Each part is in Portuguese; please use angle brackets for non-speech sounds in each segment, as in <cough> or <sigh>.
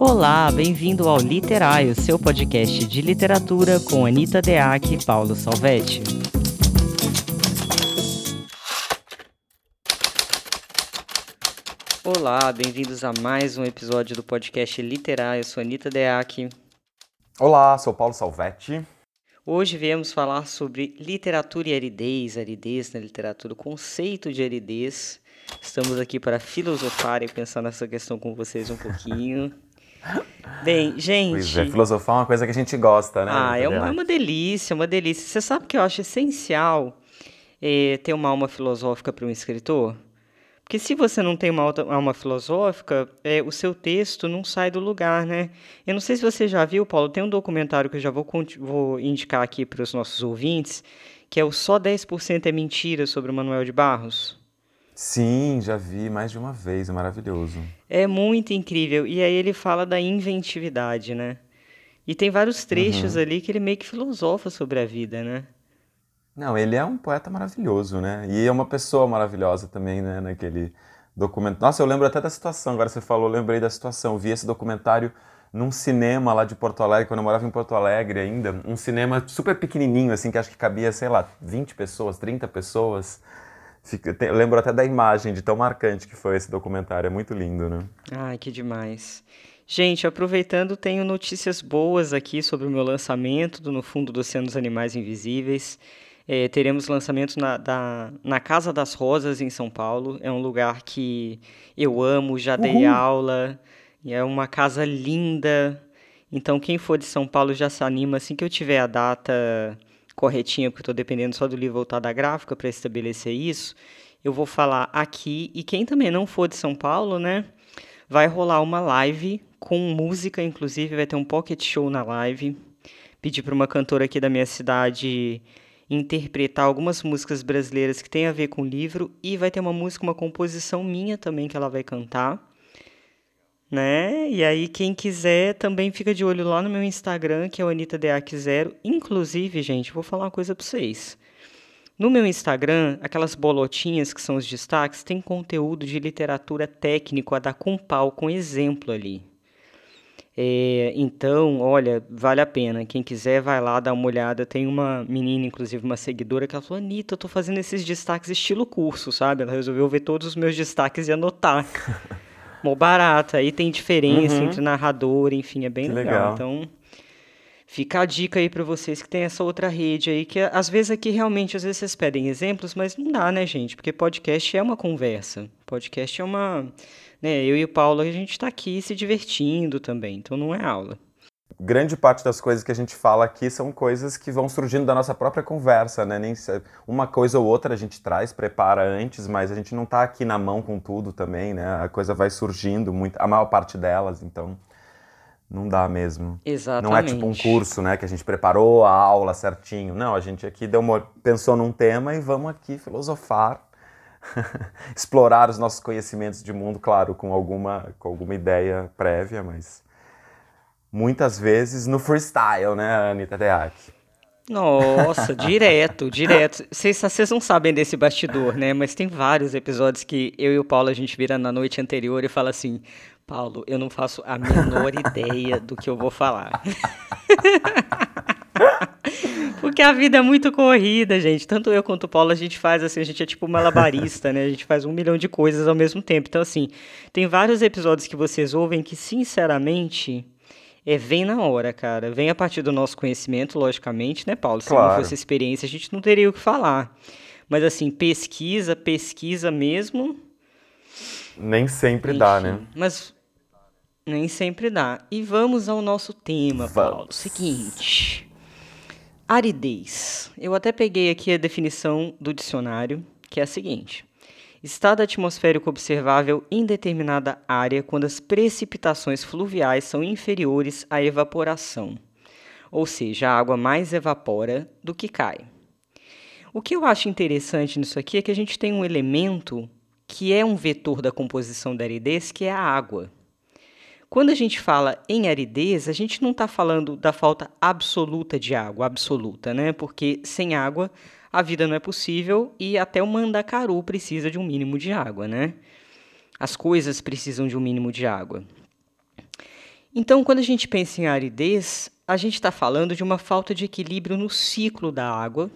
Olá, bem-vindo ao Literário, seu podcast de literatura com Anita Deac e Paulo Salvetti. Olá, bem-vindos a mais um episódio do podcast Literário. Eu sou Anita Deac. Olá, sou Paulo Salvetti. Hoje viemos falar sobre literatura e aridez, aridez na literatura, o conceito de aridez. Estamos aqui para filosofar e pensar nessa questão com vocês um pouquinho. <laughs> Bem, gente. Pois é, filosofar é uma coisa que a gente gosta, né? Ah, é uma, é uma delícia, uma delícia. Você sabe que eu acho essencial é, ter uma alma filosófica para um escritor? Porque se você não tem uma alma filosófica, é, o seu texto não sai do lugar, né? Eu não sei se você já viu, Paulo, tem um documentário que eu já vou, vou indicar aqui para os nossos ouvintes, que é o Só 10% é Mentira sobre o Manuel de Barros. Sim, já vi mais de uma vez, é maravilhoso. É muito incrível. E aí ele fala da inventividade, né? E tem vários trechos uhum. ali que ele meio que filosofa sobre a vida, né? Não, ele é um poeta maravilhoso, né? E é uma pessoa maravilhosa também, né? Naquele documento. Nossa, eu lembro até da situação. Agora você falou, lembrei da situação. Eu vi esse documentário num cinema lá de Porto Alegre, quando eu morava em Porto Alegre ainda. Um cinema super pequenininho, assim, que acho que cabia, sei lá, 20 pessoas, 30 pessoas. Fica, eu lembro até da imagem de tão marcante que foi esse documentário. É muito lindo, né? Ai, que demais. Gente, aproveitando, tenho notícias boas aqui sobre o meu lançamento do No Fundo do Oceano dos Animais Invisíveis. É, teremos lançamento na, da, na Casa das Rosas, em São Paulo. É um lugar que eu amo, já dei Uhul. aula. É uma casa linda. Então, quem for de São Paulo já se anima assim que eu tiver a data corretinha, porque eu estou dependendo só do livro voltar da gráfica para estabelecer isso. Eu vou falar aqui. E quem também não for de São Paulo, né? Vai rolar uma live com música, inclusive, vai ter um pocket show na live. Pedi para uma cantora aqui da minha cidade interpretar algumas músicas brasileiras que tem a ver com o livro e vai ter uma música, uma composição minha também que ela vai cantar. Né? E aí, quem quiser também fica de olho lá no meu Instagram, que é o AnitaDeac0. Inclusive, gente, vou falar uma coisa para vocês. No meu Instagram, aquelas bolotinhas que são os destaques, tem conteúdo de literatura técnico a dar com pau, com exemplo ali. É, então, olha, vale a pena. Quem quiser, vai lá dar uma olhada. Tem uma menina, inclusive, uma seguidora, que ela falou: Anitta, eu tô fazendo esses destaques estilo curso, sabe? Ela resolveu ver todos os meus destaques e anotar. <laughs> Mó barato. Aí tem diferença uhum. entre narrador, enfim, é bem legal. legal. Então, fica a dica aí para vocês que tem essa outra rede aí, que às vezes aqui realmente, às vezes vocês pedem exemplos, mas não dá, né, gente? Porque podcast é uma conversa. Podcast é uma né, eu e o Paulo, a gente está aqui se divertindo também, então não é aula. Grande parte das coisas que a gente fala aqui são coisas que vão surgindo da nossa própria conversa, né? Nem uma coisa ou outra a gente traz, prepara antes, mas a gente não está aqui na mão com tudo também, né? A coisa vai surgindo, muito, a maior parte delas, então não dá mesmo. Exatamente. Não é tipo um curso, né, que a gente preparou a aula certinho. Não, a gente aqui deu uma, pensou num tema e vamos aqui filosofar <laughs> explorar os nossos conhecimentos de mundo, claro, com alguma, com alguma ideia prévia, mas muitas vezes no freestyle, né, Anitta Deac? Nossa, <laughs> direto, direto. Vocês não sabem desse bastidor, né? Mas tem vários episódios que eu e o Paulo a gente vira na noite anterior e fala assim: Paulo, eu não faço a menor <laughs> ideia do que eu vou falar. <laughs> Porque a vida é muito corrida, gente. Tanto eu quanto o Paulo, a gente faz assim, a gente é tipo malabarista, né? A gente faz um milhão de coisas ao mesmo tempo. Então, assim, tem vários episódios que vocês ouvem que, sinceramente, é, vem na hora, cara. Vem a partir do nosso conhecimento, logicamente, né, Paulo? Se claro. não fosse experiência, a gente não teria o que falar. Mas, assim, pesquisa, pesquisa mesmo. Nem sempre Enfim, dá, né? Mas nem sempre dá. E vamos ao nosso tema, vamos. Paulo. Seguinte. Aridez. Eu até peguei aqui a definição do dicionário, que é a seguinte: estado atmosférico observável em determinada área quando as precipitações fluviais são inferiores à evaporação, ou seja, a água mais evapora do que cai. O que eu acho interessante nisso aqui é que a gente tem um elemento que é um vetor da composição da aridez, que é a água. Quando a gente fala em aridez, a gente não está falando da falta absoluta de água, absoluta, né? Porque sem água a vida não é possível e até o mandacaru precisa de um mínimo de água, né? As coisas precisam de um mínimo de água. Então, quando a gente pensa em aridez, a gente está falando de uma falta de equilíbrio no ciclo da água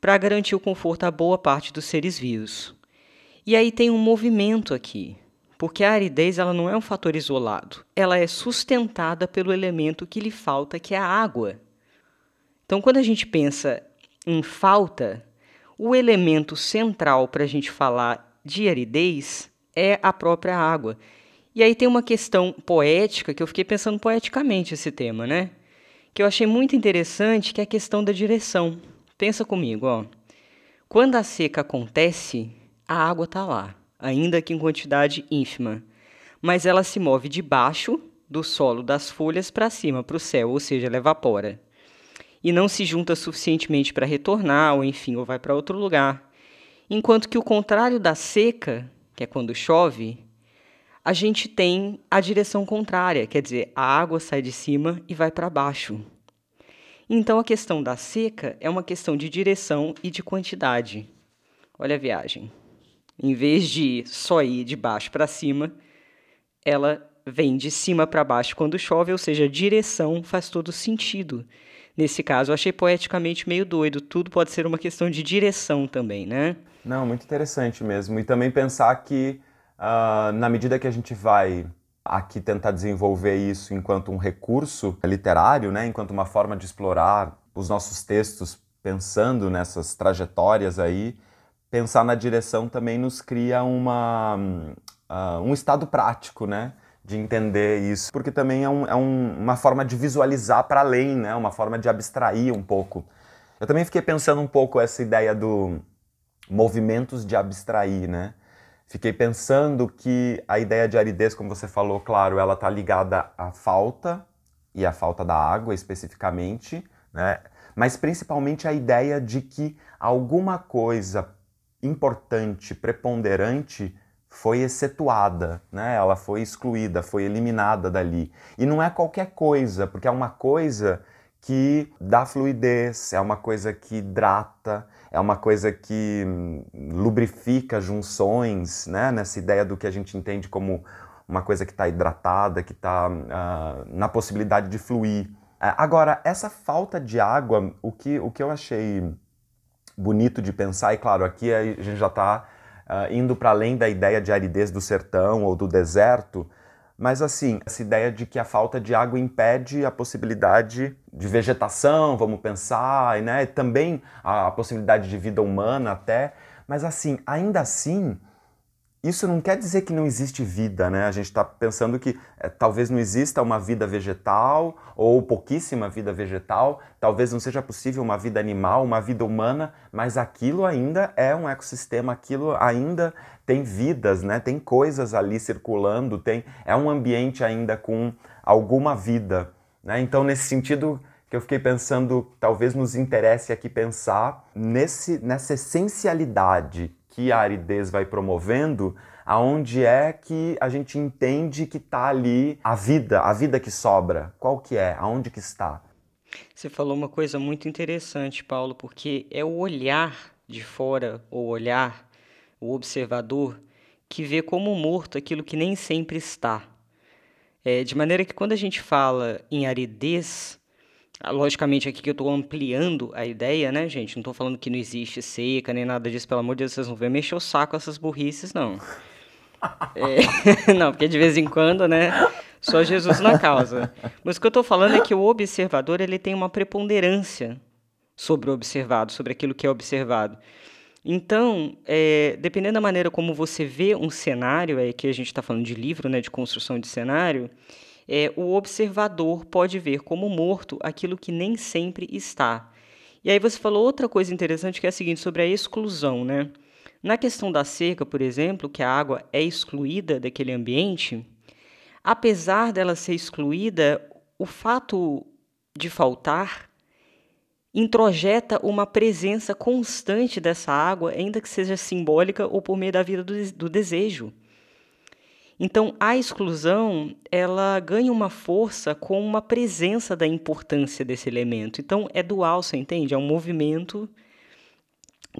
para garantir o conforto a boa parte dos seres vivos. E aí tem um movimento aqui, porque a aridez ela não é um fator isolado, ela é sustentada pelo elemento que lhe falta, que é a água. Então, quando a gente pensa em falta, o elemento central para a gente falar de aridez é a própria água. E aí tem uma questão poética que eu fiquei pensando poeticamente esse tema, né? Que eu achei muito interessante, que é a questão da direção. Pensa comigo, ó. Quando a seca acontece, a água está lá, ainda que em quantidade ínfima, mas ela se move de baixo do solo das folhas para cima, para o céu, ou seja, ela evapora. E não se junta suficientemente para retornar, ou enfim, ou vai para outro lugar. Enquanto que o contrário da seca, que é quando chove, a gente tem a direção contrária, quer dizer, a água sai de cima e vai para baixo. Então a questão da seca é uma questão de direção e de quantidade. Olha a viagem. Em vez de só ir de baixo para cima, ela vem de cima para baixo quando chove, ou seja, a direção faz todo sentido. Nesse caso, eu achei poeticamente meio doido. Tudo pode ser uma questão de direção também, né? Não, muito interessante mesmo. E também pensar que uh, na medida que a gente vai aqui tentar desenvolver isso enquanto um recurso literário, né, enquanto uma forma de explorar os nossos textos pensando nessas trajetórias aí, pensar na direção também nos cria uma, uh, um estado prático, né? De entender isso, porque também é, um, é um, uma forma de visualizar para além, né? Uma forma de abstrair um pouco. Eu também fiquei pensando um pouco essa ideia do movimentos de abstrair, né? Fiquei pensando que a ideia de aridez, como você falou, claro, ela está ligada à falta e à falta da água especificamente, né? mas principalmente a ideia de que alguma coisa importante, preponderante, foi excetuada, né? ela foi excluída, foi eliminada dali. E não é qualquer coisa, porque é uma coisa que dá fluidez, é uma coisa que hidrata, é uma coisa que hum, lubrifica junções, né? nessa ideia do que a gente entende como uma coisa que está hidratada, que está uh, ah, na possibilidade de fluir. Uh, agora, essa falta de água, o que, o que eu achei bonito de pensar, e claro, aqui a gente já está uh, indo para além da ideia de aridez do sertão ou do deserto, mas assim, essa ideia de que a falta de água impede a possibilidade de vegetação, vamos pensar, né? também a possibilidade de vida humana até. Mas assim, ainda assim, isso não quer dizer que não existe vida, né? A gente está pensando que é, talvez não exista uma vida vegetal ou pouquíssima vida vegetal, talvez não seja possível uma vida animal, uma vida humana, mas aquilo ainda é um ecossistema, aquilo ainda tem vidas, né? Tem coisas ali circulando, tem é um ambiente ainda com alguma vida, né? Então nesse sentido que eu fiquei pensando, talvez nos interesse aqui pensar nesse nessa essencialidade que a aridez vai promovendo, aonde é que a gente entende que está ali a vida, a vida que sobra. Qual que é? Aonde que está? Você falou uma coisa muito interessante, Paulo, porque é o olhar de fora, o olhar, o observador, que vê como morto aquilo que nem sempre está. É, de maneira que quando a gente fala em aridez, logicamente, aqui que eu estou ampliando a ideia, né, gente? Não estou falando que não existe seca nem nada disso, pelo amor de Deus, vocês não vão mexer o saco essas burrices, não. <laughs> É, <laughs> não, porque de vez em quando, né? Só Jesus na causa. Mas o que eu estou falando é que o observador ele tem uma preponderância sobre o observado, sobre aquilo que é observado. Então, é, dependendo da maneira como você vê um cenário, é que a gente está falando de livro, né, de construção de cenário, é, o observador pode ver como morto aquilo que nem sempre está. E aí você falou outra coisa interessante que é a seguinte sobre a exclusão, né? Na questão da cerca, por exemplo, que a água é excluída daquele ambiente, apesar dela ser excluída, o fato de faltar introjeta uma presença constante dessa água, ainda que seja simbólica ou por meio da vida do, do desejo. Então, a exclusão, ela ganha uma força com uma presença da importância desse elemento. Então, é dual, você entende? É um movimento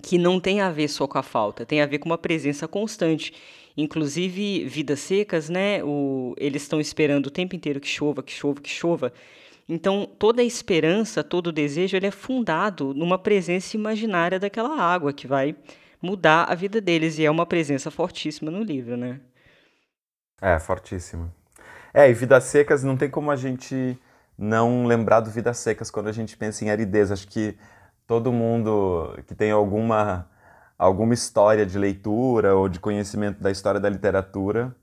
que não tem a ver só com a falta, tem a ver com uma presença constante. Inclusive, vidas secas, né? O, eles estão esperando o tempo inteiro que chova, que chova, que chova. Então, toda a esperança, todo o desejo, ele é fundado numa presença imaginária daquela água que vai mudar a vida deles. E é uma presença fortíssima no livro, né? É, fortíssima. É, e Vidas Secas, não tem como a gente não lembrar do Vidas Secas quando a gente pensa em aridez. Acho que todo mundo que tem alguma, alguma história de leitura ou de conhecimento da história da literatura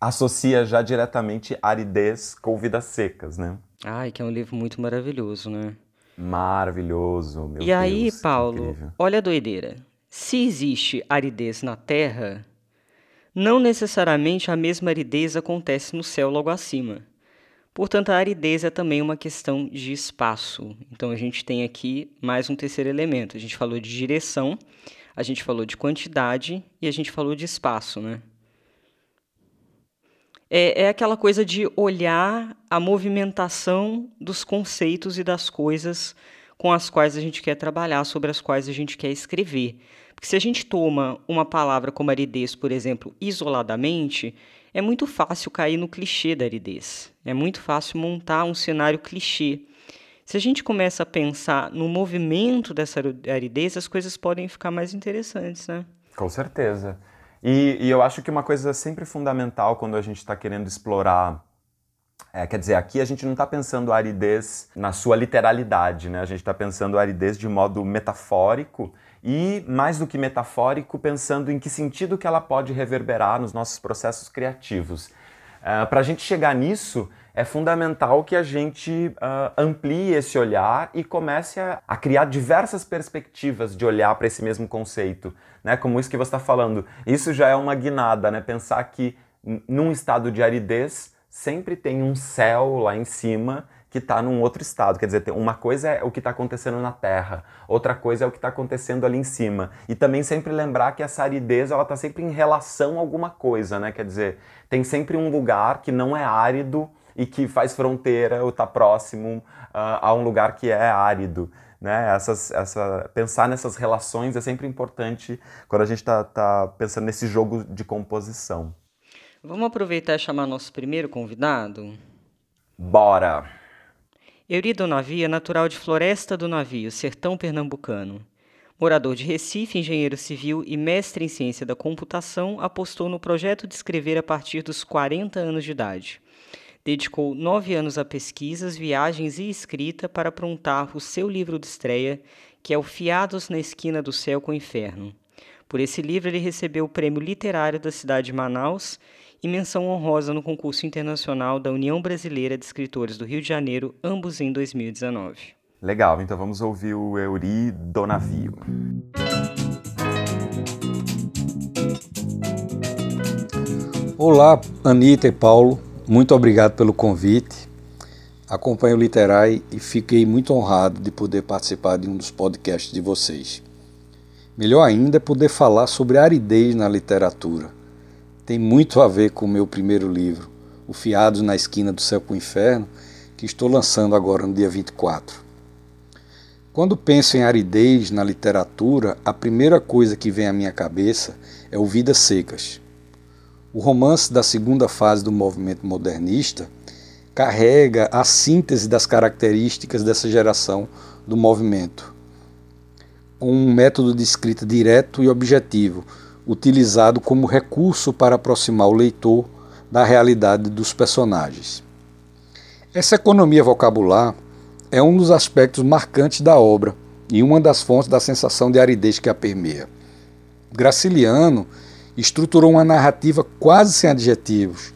associa já diretamente aridez com Vidas Secas, né? Ai, que é um livro muito maravilhoso, né? Maravilhoso, meu e Deus. aí, Paulo, olha a doideira. Se existe aridez na Terra, não necessariamente a mesma aridez acontece no céu logo acima. Portanto, a aridez é também uma questão de espaço. Então, a gente tem aqui mais um terceiro elemento. A gente falou de direção, a gente falou de quantidade e a gente falou de espaço, né? É, é aquela coisa de olhar a movimentação dos conceitos e das coisas com as quais a gente quer trabalhar, sobre as quais a gente quer escrever. Porque se a gente toma uma palavra como aridez, por exemplo, isoladamente, é muito fácil cair no clichê da aridez. É muito fácil montar um cenário clichê. Se a gente começa a pensar no movimento dessa aridez, as coisas podem ficar mais interessantes, né? Com certeza. E, e eu acho que uma coisa sempre fundamental quando a gente está querendo explorar é, quer dizer, aqui a gente não está pensando a aridez na sua literalidade, né? A gente está pensando a aridez de modo metafórico e, mais do que metafórico, pensando em que sentido que ela pode reverberar nos nossos processos criativos. Uh, Para a gente chegar nisso, é fundamental que a gente uh, amplie esse olhar e comece a, a criar diversas perspectivas de olhar para esse mesmo conceito, né? Como isso que você está falando. Isso já é uma guinada, né? Pensar que num estado de aridez sempre tem um céu lá em cima que está num outro estado. Quer dizer, uma coisa é o que está acontecendo na Terra, outra coisa é o que está acontecendo ali em cima. E também sempre lembrar que essa aridez ela está sempre em relação a alguma coisa, né? Quer dizer, tem sempre um lugar que não é árido e que faz fronteira ou está próximo uh, a um lugar que é árido. Né? Essas, essa, pensar nessas relações é sempre importante quando a gente está tá pensando nesse jogo de composição. Vamos aproveitar e chamar nosso primeiro convidado? Bora! Eurido Navio é natural de Floresta do Navio, sertão pernambucano. Morador de Recife, engenheiro civil e mestre em ciência da computação, apostou no projeto de escrever a partir dos 40 anos de idade. Dedicou nove anos a pesquisas, viagens e escrita para aprontar o seu livro de estreia, que é o Fiados na Esquina do Céu com o Inferno. Por esse livro, ele recebeu o prêmio literário da cidade de Manaus e menção honrosa no concurso internacional da União Brasileira de Escritores do Rio de Janeiro, ambos em 2019. Legal, então vamos ouvir o Euri Donavio. Olá, Anitta e Paulo, muito obrigado pelo convite. Acompanho o Literai e fiquei muito honrado de poder participar de um dos podcasts de vocês. Melhor ainda é poder falar sobre a aridez na literatura tem muito a ver com o meu primeiro livro, O Fiados na Esquina do Céu com o Inferno, que estou lançando agora no dia 24. Quando penso em aridez na literatura, a primeira coisa que vem à minha cabeça é o Vidas Secas. O romance da segunda fase do movimento modernista carrega a síntese das características dessa geração do movimento, com um método de escrita direto e objetivo, utilizado como recurso para aproximar o leitor da realidade dos personagens. Essa economia vocabular é um dos aspectos marcantes da obra e uma das fontes da sensação de aridez que a permeia. Graciliano estruturou uma narrativa quase sem adjetivos,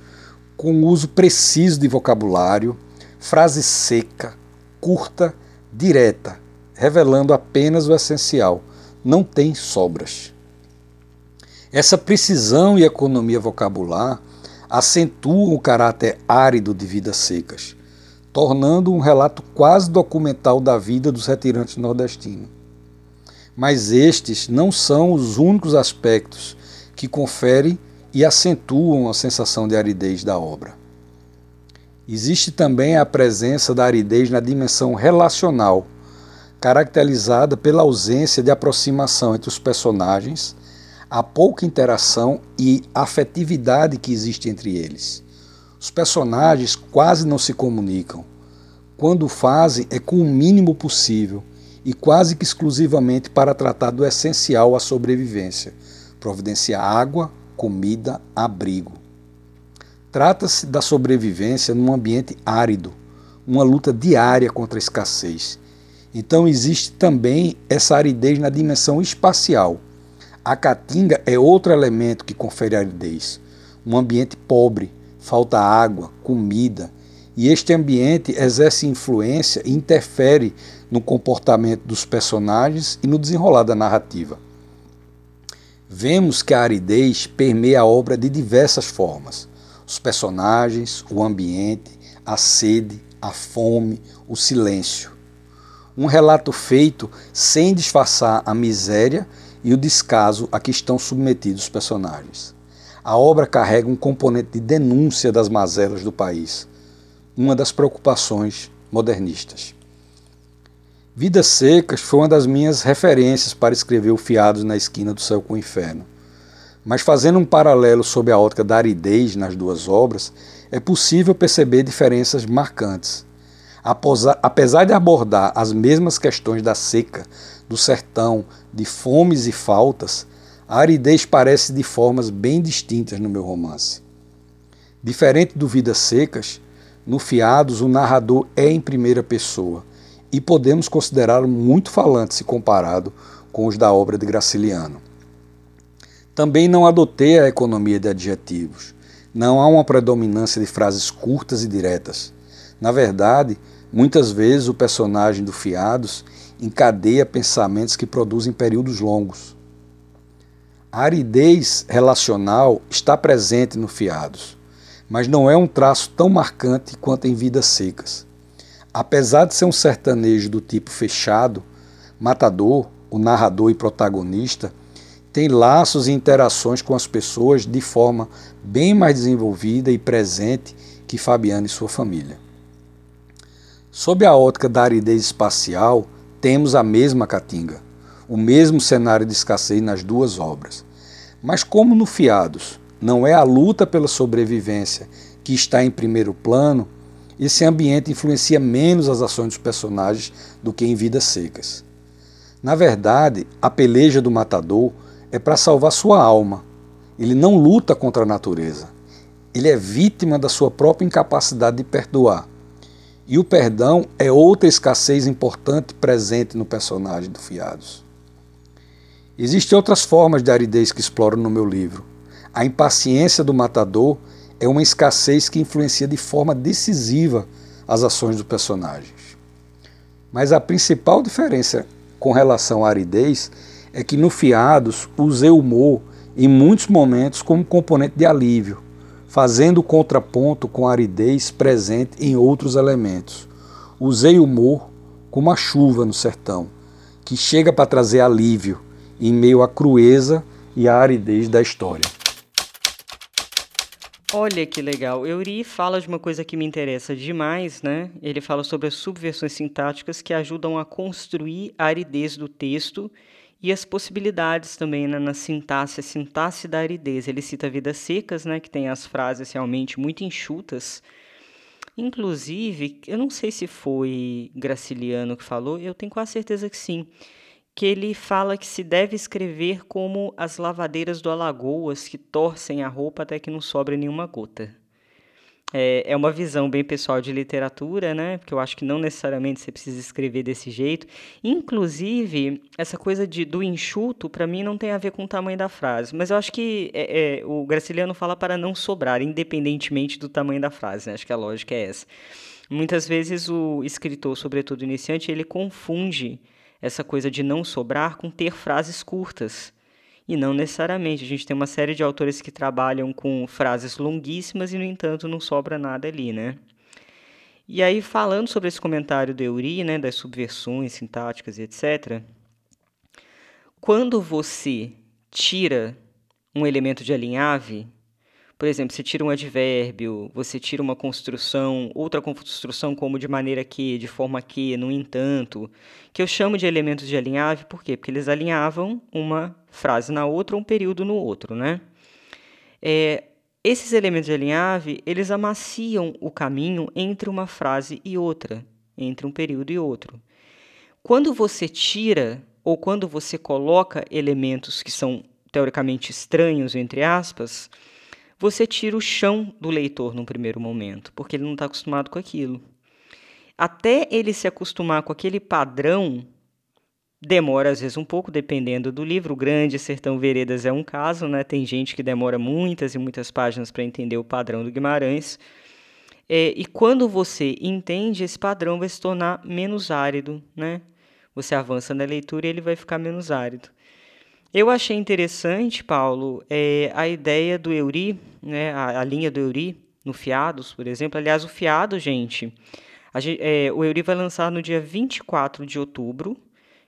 com uso preciso de vocabulário, frase seca, curta, direta, revelando apenas o essencial. Não tem sobras. Essa precisão e economia vocabular acentuam o caráter árido de vidas secas, tornando um relato quase documental da vida dos retirantes nordestinos. Mas estes não são os únicos aspectos que conferem e acentuam a sensação de aridez da obra. Existe também a presença da aridez na dimensão relacional, caracterizada pela ausência de aproximação entre os personagens a pouca interação e afetividade que existe entre eles. Os personagens quase não se comunicam. Quando fazem, é com o mínimo possível e quase que exclusivamente para tratar do essencial à sobrevivência: providenciar água, comida, abrigo. Trata-se da sobrevivência num ambiente árido, uma luta diária contra a escassez. Então existe também essa aridez na dimensão espacial. A caatinga é outro elemento que confere aridez. Um ambiente pobre, falta água, comida, e este ambiente exerce influência e interfere no comportamento dos personagens e no desenrolar da narrativa. Vemos que a aridez permeia a obra de diversas formas os personagens, o ambiente, a sede, a fome, o silêncio. Um relato feito sem disfarçar a miséria e o descaso a que estão submetidos os personagens. A obra carrega um componente de denúncia das mazelas do país, uma das preocupações modernistas. Vidas Secas foi uma das minhas referências para escrever o Fiados na Esquina do Céu com o Inferno. Mas fazendo um paralelo sob a ótica da aridez nas duas obras, é possível perceber diferenças marcantes. Apesar de abordar as mesmas questões da seca, do sertão, de fomes e faltas, a aridez parece de formas bem distintas no meu romance. Diferente do Vidas Secas, no Fiados o narrador é em primeira pessoa e podemos considerá-lo muito falante se comparado com os da obra de Graciliano. Também não adotei a economia de adjetivos. Não há uma predominância de frases curtas e diretas. Na verdade, muitas vezes o personagem do Fiados encadeia pensamentos que produzem períodos longos. A aridez relacional está presente no Fiados, mas não é um traço tão marcante quanto em Vidas Secas. Apesar de ser um sertanejo do tipo fechado, Matador, o narrador e protagonista, tem laços e interações com as pessoas de forma bem mais desenvolvida e presente que Fabiano e sua família. Sob a ótica da aridez espacial, temos a mesma caatinga, o mesmo cenário de escassez nas duas obras. Mas como no Fiados não é a luta pela sobrevivência que está em primeiro plano, esse ambiente influencia menos as ações dos personagens do que em Vidas Secas. Na verdade, a peleja do matador é para salvar sua alma. Ele não luta contra a natureza. Ele é vítima da sua própria incapacidade de perdoar. E o perdão é outra escassez importante presente no personagem do Fiados. Existem outras formas de aridez que exploro no meu livro. A impaciência do matador é uma escassez que influencia de forma decisiva as ações dos personagens. Mas a principal diferença com relação à aridez é que no Fiados usei o humor em muitos momentos como componente de alívio, fazendo contraponto com a aridez presente em outros elementos. Usei o humor como a chuva no sertão, que chega para trazer alívio em meio à crueza e à aridez da história. Olha que legal. Euri fala de uma coisa que me interessa demais, né? Ele fala sobre as subversões sintáticas que ajudam a construir a aridez do texto e as possibilidades também né, na sintaxe, a sintaxe da aridez. Ele cita Vidas Secas, né, que tem as frases realmente muito enxutas. Inclusive, eu não sei se foi Graciliano que falou, eu tenho quase certeza que sim, que ele fala que se deve escrever como as lavadeiras do Alagoas que torcem a roupa até que não sobra nenhuma gota é, é uma visão bem pessoal de literatura, né? Porque eu acho que não necessariamente você precisa escrever desse jeito. Inclusive, essa coisa de, do enxuto, para mim, não tem a ver com o tamanho da frase. Mas eu acho que é, é, o Graciliano fala para não sobrar, independentemente do tamanho da frase. Né? Acho que a lógica é essa. Muitas vezes o escritor, sobretudo iniciante, ele confunde essa coisa de não sobrar com ter frases curtas. E não necessariamente. A gente tem uma série de autores que trabalham com frases longuíssimas e, no entanto, não sobra nada ali, né? E aí, falando sobre esse comentário do Eury, né, das subversões sintáticas e etc., quando você tira um elemento de alinhave, Por exemplo, você tira um advérbio, você tira uma construção, outra construção como de maneira que, de forma que, no entanto, que eu chamo de elementos de alinhave, por quê? Porque eles alinhavam uma frase na outra, um período no outro, né? É, esses elementos de alinhave, eles amaciam o caminho entre uma frase e outra, entre um período e outro. Quando você tira ou quando você coloca elementos que são teoricamente estranhos, entre aspas, você tira o chão do leitor num primeiro momento, porque ele não está acostumado com aquilo. Até ele se acostumar com aquele padrão, demora às vezes um pouco, dependendo do livro. O Grande Sertão Veredas é um caso, né? Tem gente que demora muitas e muitas páginas para entender o padrão do Guimarães. É, e quando você entende, esse padrão vai se tornar menos árido, né? Você avança na leitura e ele vai ficar menos árido. Eu achei interessante, Paulo, é, a ideia do Euri, né, a, a, linha do Euri, no Fiados, por exemplo. Aliás, o Fiado, gente, gente é, o Euri vai lançar no dia 24 de outubro.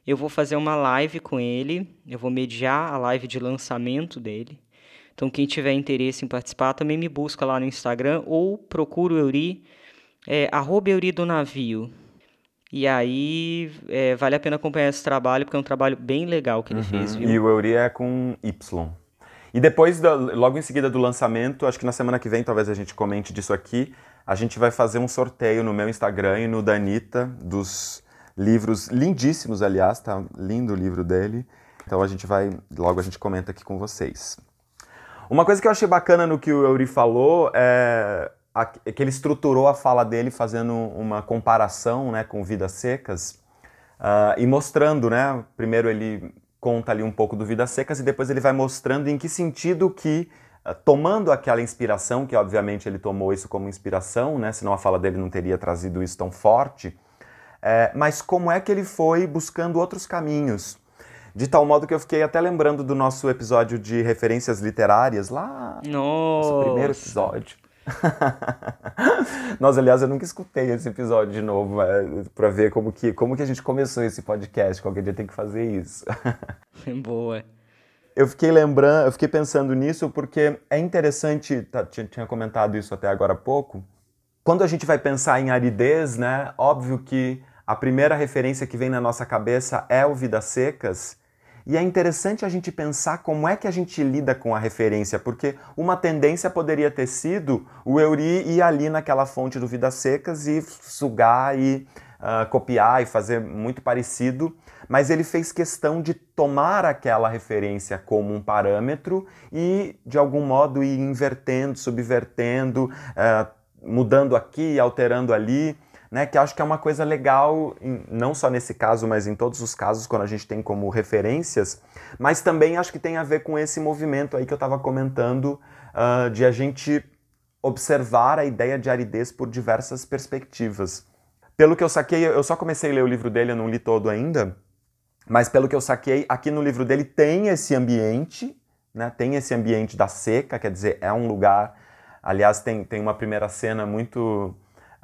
Eu vou fazer uma live com ele, eu vou mediar a live de lançamento dele. Então, quem tiver interesse em participar, também me busca lá no Instagram ou procura o Euri, é, arroba Euri do Navio. E aí é, vale a pena acompanhar esse trabalho, porque é um trabalho bem legal que ele uhum. fez, viu? E o Euri é com Y. E depois, logo em seguida do lançamento, acho que na semana que vem talvez a gente comente disso aqui, a gente vai fazer um sorteio no meu Instagram e no Danita dos livros lindíssimos, aliás, tá lindo o livro dele. Então a gente vai, logo a gente comenta aqui com vocês. Uma coisa que eu achei bacana no que o Euri falou é que ele estruturou a fala dele fazendo uma comparação né, com Vidas Secas uh, e mostrando, né? Primeiro ele conta ali um pouco do Vidas Secas e depois ele vai mostrando em que sentido que, uh, tomando aquela inspiração, que obviamente ele tomou isso como inspiração, né? Senão a fala dele não teria trazido isso tão forte. É, mas como é que ele foi buscando outros caminhos? De tal modo que eu fiquei até lembrando do nosso episódio de referências literárias lá. Nossa. Nosso primeiro episódio. <laughs> Nós, aliás, eu nunca escutei esse episódio de novo para ver como que, como que a gente começou esse podcast. Qualquer dia tem que fazer isso. <laughs> Boa. Eu fiquei lembrando, eu fiquei pensando nisso porque é interessante, tá, tinha, tinha comentado isso até agora há pouco. Quando a gente vai pensar em aridez, né? Óbvio que a primeira referência que vem na nossa cabeça é o Vidas Secas. E é interessante a gente pensar como é que a gente lida com a referência, porque uma tendência poderia ter sido o Euri ir ali naquela fonte do Vidas Secas e sugar e uh, copiar e fazer muito parecido, mas ele fez questão de tomar aquela referência como um parâmetro e, de algum modo, ir invertendo, subvertendo, uh, mudando aqui, alterando ali né, que acho que é uma coisa legal, não só nesse caso, mas em todos os casos, quando a gente tem como referências, mas também acho que tem a ver com esse movimento aí que eu estava comentando, uh, de a gente observar a ideia de aridez por diversas perspectivas. Pelo que eu saquei, eu só comecei a ler o livro dele, eu não li todo ainda, mas pelo que eu saquei, aqui no livro dele tem esse ambiente, né, tem esse ambiente da seca, quer dizer, é um lugar. Aliás, tem, tem uma primeira cena muito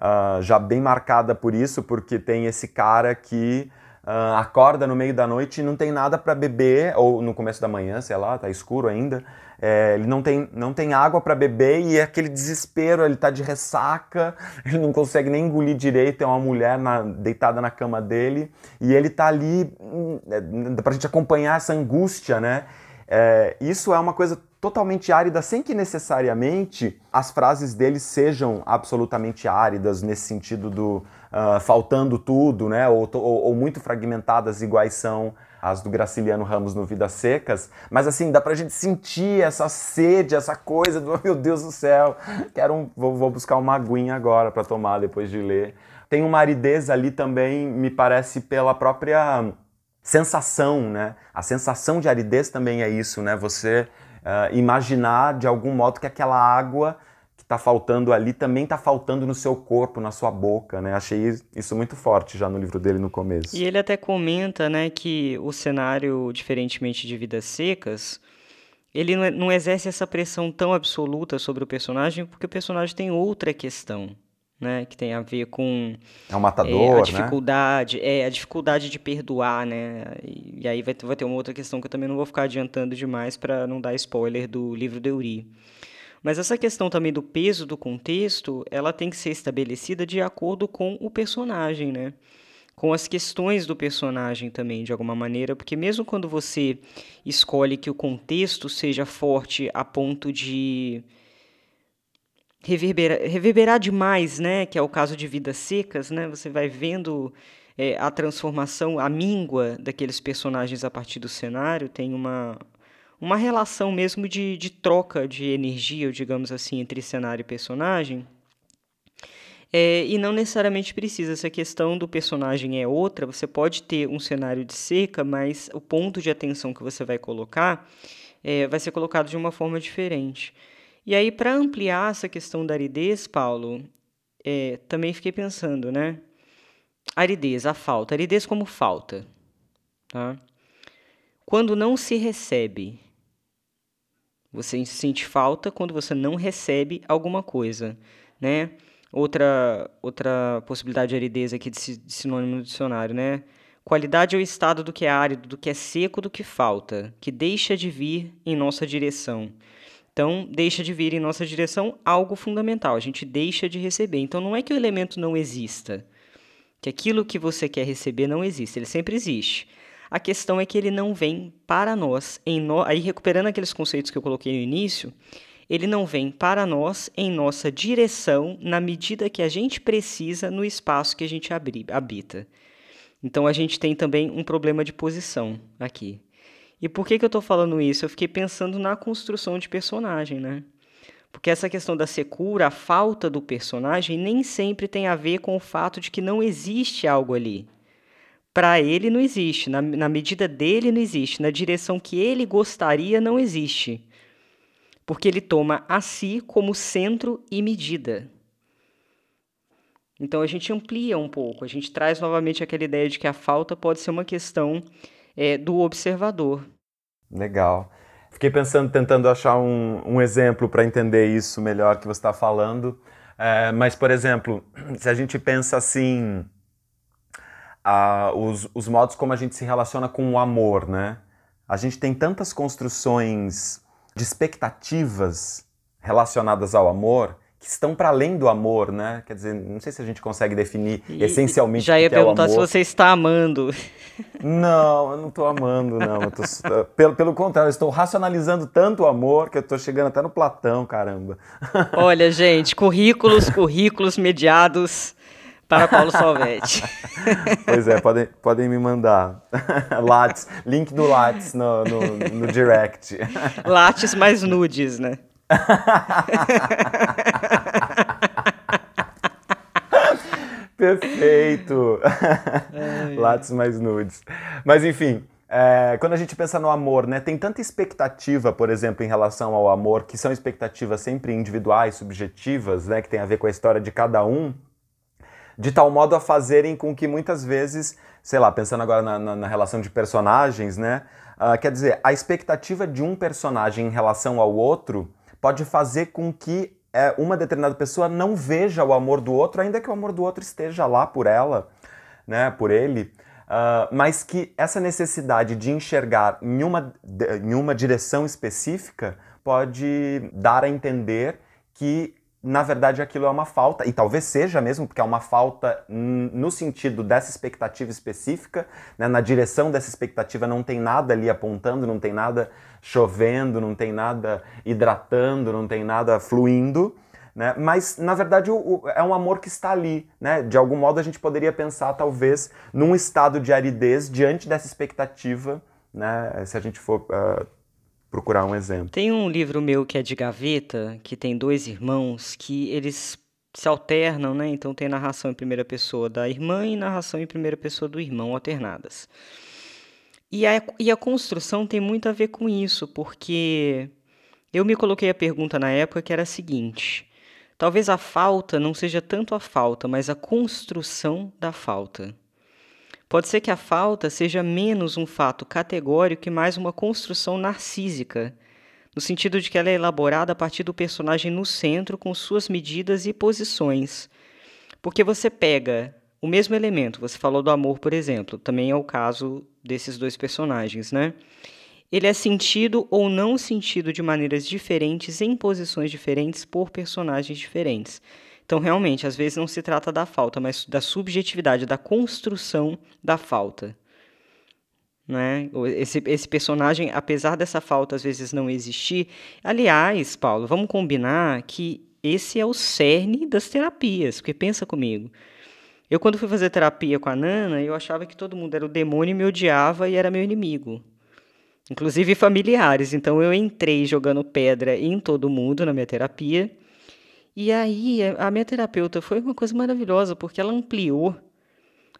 uh, já bem marcada por isso, porque tem esse cara que uh, acorda no meio da noite e não tem nada para beber, ou no começo da manhã, sei lá, tá escuro ainda. É, ele não tem, não tem água para beber e é aquele desespero, ele tá de ressaca, <laughs> ele não consegue nem engolir direito, é uma mulher na, deitada na cama dele e ele tá ali, hum, é, pra gente acompanhar essa angústia, né? É, isso é uma coisa totalmente árida, sem que necessariamente as frases dele sejam absolutamente áridas, nesse sentido do uh, faltando tudo, né? Ou, ou, ou, muito fragmentadas, iguais são as do Graciliano Ramos no Vidas Secas. Mas assim, dá pra gente sentir essa sede, essa coisa do <laughs> meu Deus do céu, quero um, vou, vou buscar uma aguinha agora para tomar depois de ler. Tem uma aridez ali também, me parece, pela própria sensação, né? A sensação de aridez também é isso, né? Você uh, imaginar de algum modo que aquela água que está faltando ali também está faltando no seu corpo, na sua boca, né? Achei isso muito forte já no livro dele no começo. E ele até comenta, né, que o cenário, diferentemente de Vidas Secas, ele não, não exerce essa pressão tão absoluta sobre o personagem, porque o personagem tem outra questão né? Que tem a ver com é um matador, é, a dificuldade, né? é a dificuldade de perdoar, né? E, e, aí vai, vai ter uma outra questão que eu também não vou ficar adiantando demais para não dar spoiler do livro de Uri. Mas essa questão também do peso do contexto, ela tem que ser estabelecida de acordo com o personagem, né? Com as questões do personagem também, de alguma maneira, porque mesmo quando você escolhe que o contexto seja forte a ponto de reverberar, reverberar demais, né? Que é o caso de Vidas Secas, né? Você vai vendo é, a transformação, a míngua daqueles personagens a partir do cenário, tem uma, uma relação mesmo de, de troca de energia, digamos assim, entre cenário e personagem. É, e não necessariamente precisa, se a questão do personagem é outra, você pode ter um cenário de seca, mas o ponto de atenção que você vai colocar é, vai ser colocado de uma forma diferente. E aí, para ampliar essa questão da aridez, Paulo, é, também fiquei pensando, né? Aridez, a falta. Aridez como falta. Tá? Quando não se recebe você sente falta quando você não recebe alguma coisa, né? Outra, outra possibilidade de aridez aqui de, de sinônimo no dicionário, né? Qualidade é o estado do que é árido, do que é seco, do que falta, que deixa de vir em nossa direção. Então, deixa de vir em nossa direção algo fundamental, a gente deixa de receber. Então, não é que o elemento não exista, que aquilo que você quer receber não existe, ele sempre existe. A questão é que ele não vem para nós, no... aí recuperando aqueles conceitos que eu coloquei no início, ele não vem para nós em nossa direção na medida que a gente precisa no espaço que a gente habita. Então a gente tem também um problema de posição aqui. E por que, que eu estou falando isso? Eu fiquei pensando na construção de personagem, né? Porque essa questão da secura, a falta do personagem, nem sempre tem a ver com o fato de que não existe algo ali para ele não existe, na, na medida dele não existe, na direção que ele gostaria não existe. Porque ele toma a si como centro e medida. Então a gente amplia um pouco, a gente traz novamente aquela ideia de que a falta pode ser uma questão é, do observador. Legal. Fiquei pensando, tentando achar um, um exemplo para entender isso melhor que você está falando. É, mas, por exemplo, <clears throat> se a gente pensa assim, a, os, os modos como a gente se relaciona com o amor, né? A gente tem tantas construções de expectativas relacionadas ao amor que estão para além do amor, né? Quer dizer, não sei se a gente consegue definir e, essencialmente Já ia o que perguntar é amor. se você está amando. Não, eu não estou amando, não. Tô, pelo, pelo contrário, eu estou racionalizando tanto o amor que eu estou chegando até no Platão, caramba. <laughs> Olha, gente, currículos, currículos mediados para Paulo Salvetti. pois é, podem, podem me mandar. <laughs> Lattes, link do Lattes no, no, no direct. Lattes mais nudes, né? <laughs> Perfeito! Lattes mais nudes. Mas enfim, é, quando a gente pensa no amor, né, tem tanta expectativa, por exemplo, em relação ao amor, que são expectativas sempre individuais, subjetivas, né, que tem a ver com a história de cada um, de tal modo a fazerem com que muitas vezes, sei lá, pensando agora na, na, na relação de personagens, né? Uh, quer dizer, a expectativa de um personagem em relação ao outro pode fazer com que é, uma determinada pessoa não veja o amor do outro, ainda que o amor do outro esteja lá por ela, né, por ele, uh, mas que essa necessidade de enxergar em uma, em uma direção específica pode dar a entender que na verdade aquilo é uma falta, e talvez seja mesmo, porque é uma falta no sentido dessa expectativa específica, né? na direção dessa expectativa não tem nada ali apontando, não tem nada chovendo, não tem nada hidratando, não tem nada fluindo, né? mas na verdade o, o, é um amor que está ali. Né? De algum modo a gente poderia pensar, talvez, num estado de aridez diante dessa expectativa, né? se a gente for. Uh, procurar um exemplo. Tem um livro meu que é de gaveta, que tem dois irmãos, que eles se alternam, né? Então tem narração em primeira pessoa da irmã e narração em primeira pessoa do irmão, alternadas. E a, e a construção tem muito a ver com isso, porque eu me coloquei a pergunta na época que era a seguinte: talvez a falta não seja tanto a falta, mas a construção da falta. Pode ser que a falta seja menos um fato categórico e mais uma construção narcísica, no sentido de que ela é elaborada a partir do personagem no centro com suas medidas e posições. Porque você pega o mesmo elemento, você falou do amor, por exemplo, também é o caso desses dois personagens, né? ele é sentido ou não sentido de maneiras diferentes, em posições diferentes, por personagens diferentes. Então, realmente, às vezes não se trata da falta, mas da subjetividade, da construção da falta. Né? Esse, esse personagem, apesar dessa falta às vezes não existir. Aliás, Paulo, vamos combinar que esse é o cerne das terapias, porque pensa comigo. Eu, quando fui fazer terapia com a Nana, eu achava que todo mundo era o demônio e me odiava e era meu inimigo. Inclusive familiares. Então eu entrei jogando pedra em todo mundo na minha terapia. E aí a minha terapeuta foi uma coisa maravilhosa, porque ela ampliou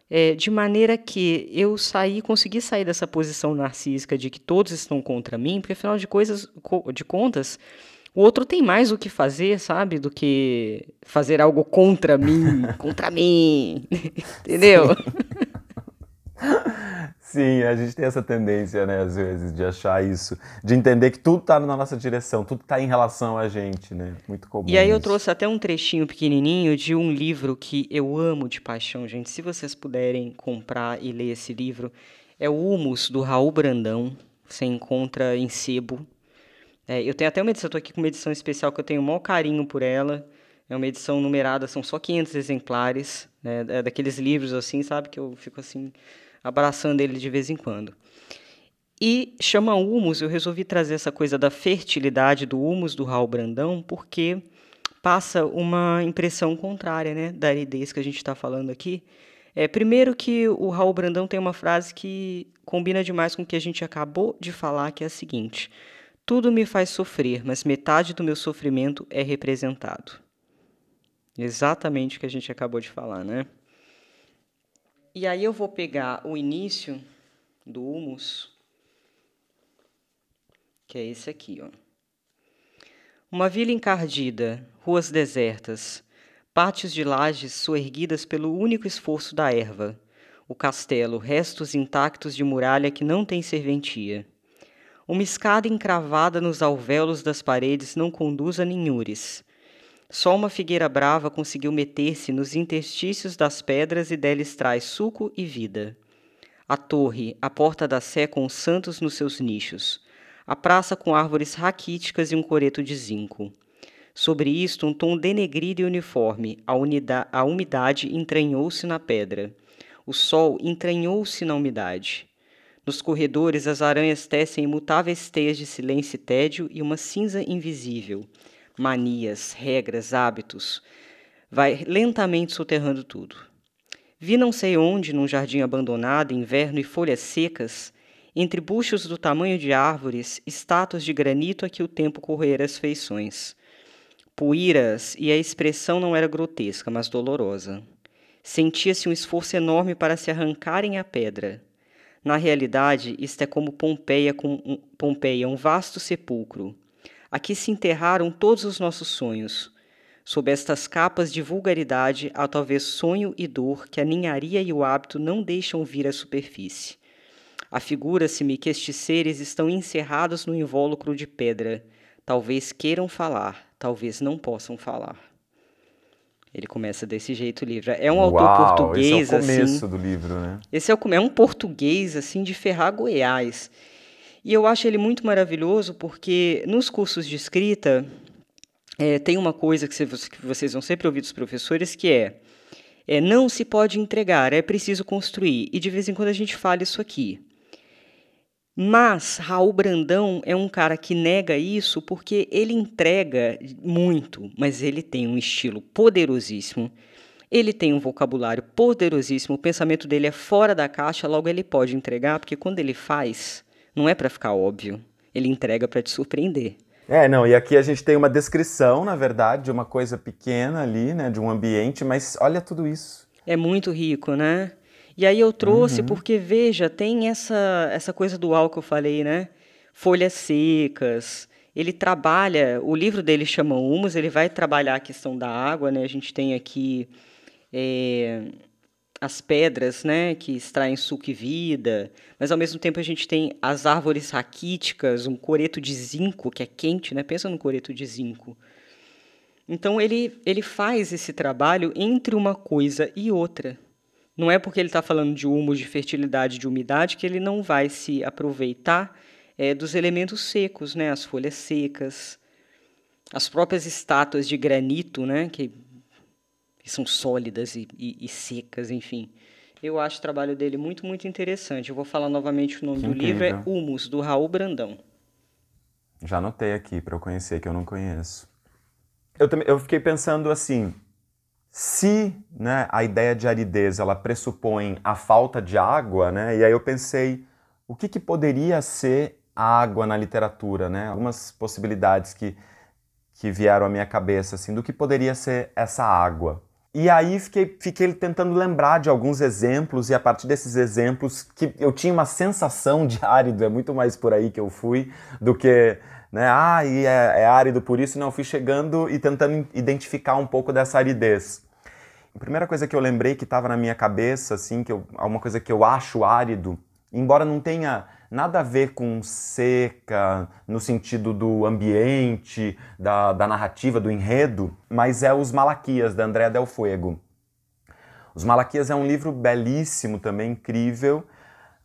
é, de maneira que eu saí, consegui sair dessa posição narcísica de que todos estão contra mim, porque afinal de, coisas, de contas, o outro tem mais o que fazer, sabe? Do que fazer algo contra mim, <laughs> contra mim. <laughs> Entendeu? <laughs> Sim, a gente tem essa tendência, né, às vezes, de achar isso, de entender que tudo está na nossa direção, tudo está em relação a gente, né? Muito comum. E aí eu isso. trouxe até um trechinho pequenininho de um livro que eu amo de paixão, gente. Se vocês puderem comprar e ler esse livro, é o Humus do Raul Brandão. Você encontra em sebo. É, eu tenho até uma edição, estou aqui com uma edição especial que eu tenho o maior carinho por ela. É uma edição numerada, são só 500 exemplares, né? É daqueles livros assim, sabe? Que eu fico assim, abraçando ele de vez em quando. E chama humus, eu resolvi trazer essa coisa da fertilidade do humus do Raul Brandão, porque passa uma impressão contrária, né? Da aridez que a gente está falando aqui. É, primeiro que o Raul Brandão tem uma frase que combina demais com o que a gente acabou de falar, que é a seguinte: tudo me faz sofrer, mas metade do meu sofrimento é representado. Exatamente o que a gente acabou de falar, né? E aí eu vou pegar o início do humus, que é esse aqui, ó. Uma vila encardida, ruas desertas, pátios de lajes soerguidas pelo único esforço da erva, o castelo, restos intactos de muralha que não tem serventia. Uma escada encravada nos alvéolos das paredes não conduz a ninhures. Só uma figueira brava conseguiu meter-se nos interstícios das pedras e deles traz suco e vida. A torre, a porta da sé com os santos nos seus nichos. A praça com árvores raquíticas e um coreto de zinco. Sobre isto, um tom denegrido e uniforme, a, a umidade entranhou-se na pedra. O sol entranhou-se na umidade. Nos corredores, as aranhas tecem imutáveis teias de silêncio e tédio e uma cinza invisível. Manias, regras, hábitos. Vai lentamente soterrando tudo. Vi não sei onde, num jardim abandonado, inverno e folhas secas, entre buchos do tamanho de árvores, estátuas de granito a que o tempo correra as feições. Poeiras, e a expressão não era grotesca, mas dolorosa. Sentia-se um esforço enorme para se arrancarem a pedra na realidade, isto é como Pompeia, com um, Pompeia, um vasto sepulcro. Aqui se enterraram todos os nossos sonhos. Sob estas capas de vulgaridade, há talvez sonho e dor que a ninharia e o hábito não deixam vir à superfície. Afigura-se-me que estes seres estão encerrados no invólucro de pedra. Talvez queiram falar, talvez não possam falar. Ele começa desse jeito o livro. É um Uau, autor português, esse é o começo assim. do livro, né? Esse é, o, é um português, assim, de ferrar Goiás. E eu acho ele muito maravilhoso porque nos cursos de escrita é, tem uma coisa que, vocês vão sempre ouvir dos professores que é, é não se pode entregar, é preciso construir. E de vez em quando a gente fala isso aqui. Mas Raul Brandão é um cara que nega isso porque ele entrega muito, mas ele tem um estilo poderosíssimo. Ele tem um vocabulário poderosíssimo, o pensamento dele é fora da caixa, logo ele pode entregar, porque quando ele faz, não é para ficar óbvio, ele entrega para te surpreender. É, não, e aqui a gente tem uma descrição, na verdade, de uma coisa pequena ali, né, de um ambiente, mas olha tudo isso. É muito rico, né? E aí eu trouxe uhum. porque, veja, tem essa, essa coisa dual que eu falei, né? Folhas secas. Ele trabalha, o livro dele chama Humus, ele vai trabalhar a questão da água, né? A gente tem aqui é, as pedras, né? Que extraem suco e vida. Mas, ao mesmo tempo, a gente tem as árvores raquíticas, um coreto de zinco, que é quente, né? Pensa no coreto de zinco. Então, ele, ele faz esse trabalho entre uma coisa e outra. Não é porque ele está falando de humus, de fertilidade, de umidade, que ele não vai se aproveitar é, dos elementos secos, né? As folhas secas, as próprias estátuas de granito, né? Que, que são sólidas e, e, e, secas, enfim. Eu acho o trabalho dele muito, muito interessante. Eu vou falar novamente o nome que do incrível. livro, é Humus, do Raul Brandão. Já anotei aqui para eu conhecer, que eu não conheço. Eu, também, eu fiquei pensando assim, se né, a ideia de aridez ela pressupõe a falta de água, né, e aí eu pensei, o que, que poderia ser água na literatura, né? Algumas possibilidades que, que vieram à minha cabeça, assim, do que poderia ser essa água. E aí fiquei, fiquei tentando lembrar de alguns exemplos, e a partir desses exemplos, que eu tinha uma sensação de árido, é muito mais por aí que eu fui, do que, né, ah, e é, é árido por isso, não, eu fui chegando e tentando identificar um pouco dessa aridez. A primeira coisa que eu lembrei que estava na minha cabeça, assim, que eu, uma coisa que eu acho árido, embora não tenha nada a ver com seca, no sentido do ambiente, da, da narrativa, do enredo, mas é Os Malaquias, da Andrea Del Fuego. Os Malaquias é um livro belíssimo também, incrível,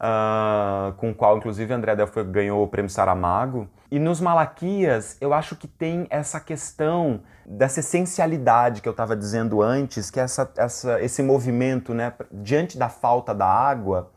uh, com o qual, inclusive, André Del Fuego ganhou o prêmio Saramago. E nos Malaquias, eu acho que tem essa questão dessa essencialidade que eu estava dizendo antes, que é essa, essa, esse movimento, né, diante da falta da água,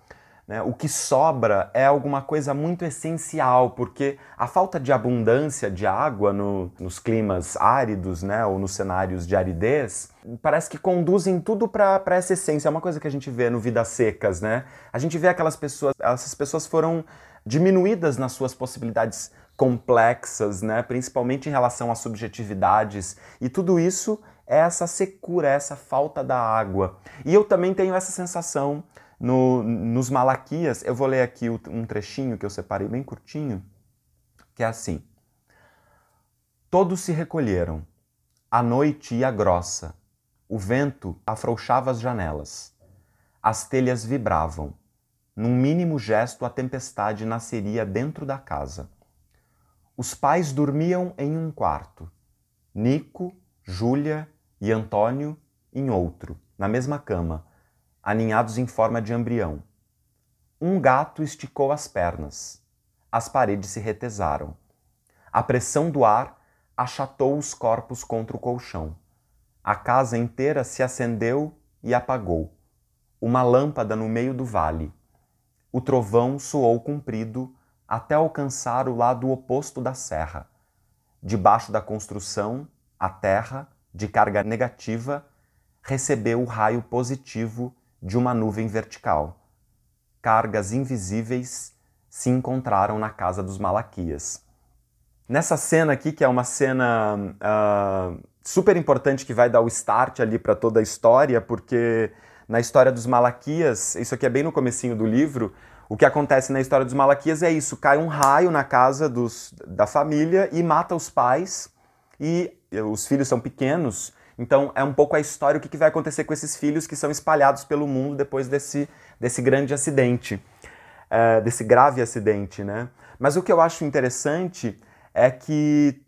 né? O que sobra é alguma coisa muito essencial, porque a falta de abundância de água no, nos climas áridos né? ou nos cenários de aridez parece que conduzem tudo para essa essência. É uma coisa que a gente vê no Vidas Secas. Né? A gente vê aquelas pessoas, essas pessoas foram diminuídas nas suas possibilidades complexas, né? principalmente em relação às subjetividades, e tudo isso é essa secura, é essa falta da água. E eu também tenho essa sensação no, nos Malaquias, eu vou ler aqui um trechinho que eu separei bem curtinho, que é assim: Todos se recolheram, a noite ia grossa, o vento afrouxava as janelas, as telhas vibravam. Num mínimo gesto, a tempestade nasceria dentro da casa. Os pais dormiam em um quarto, Nico, Júlia e Antônio em outro, na mesma cama aninhados em forma de embrião. Um gato esticou as pernas. As paredes se retesaram. A pressão do ar achatou os corpos contra o colchão. A casa inteira se acendeu e apagou. Uma lâmpada no meio do vale. O trovão soou comprido até alcançar o lado oposto da serra. Debaixo da construção, a terra, de carga negativa, recebeu o raio positivo de uma nuvem vertical. Cargas invisíveis se encontraram na casa dos Malaquias. Nessa cena aqui, que é uma cena uh, super importante que vai dar o start ali para toda a história, porque na história dos Malaquias, isso aqui é bem no comecinho do livro, o que acontece na história dos Malaquias é isso, cai um raio na casa dos, da família e mata os pais, e os filhos são pequenos, então é um pouco a história, o que, vai acontecer com esses filhos que são espalhados pelo mundo depois desse, desse grande acidente, é, desse grave acidente, né? Mas o que eu acho interessante é que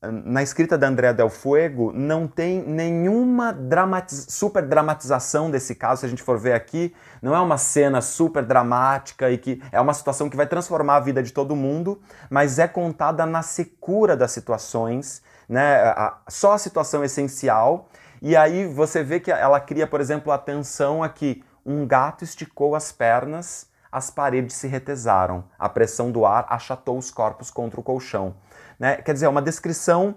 na escrita da Andrea Del Fuego não tem nenhuma dramatiz super dramatização desse caso, se a gente for ver aqui, não é uma cena super dramática e que é uma situação que vai transformar a vida de todo mundo, mas é contada na secura das situações né, a, só a situação essencial, e aí você vê que ela cria, por exemplo, a tensão aqui. Um gato esticou as pernas, as paredes se retesaram, a pressão do ar achatou os corpos contra o colchão. Né? Quer dizer, é uma descrição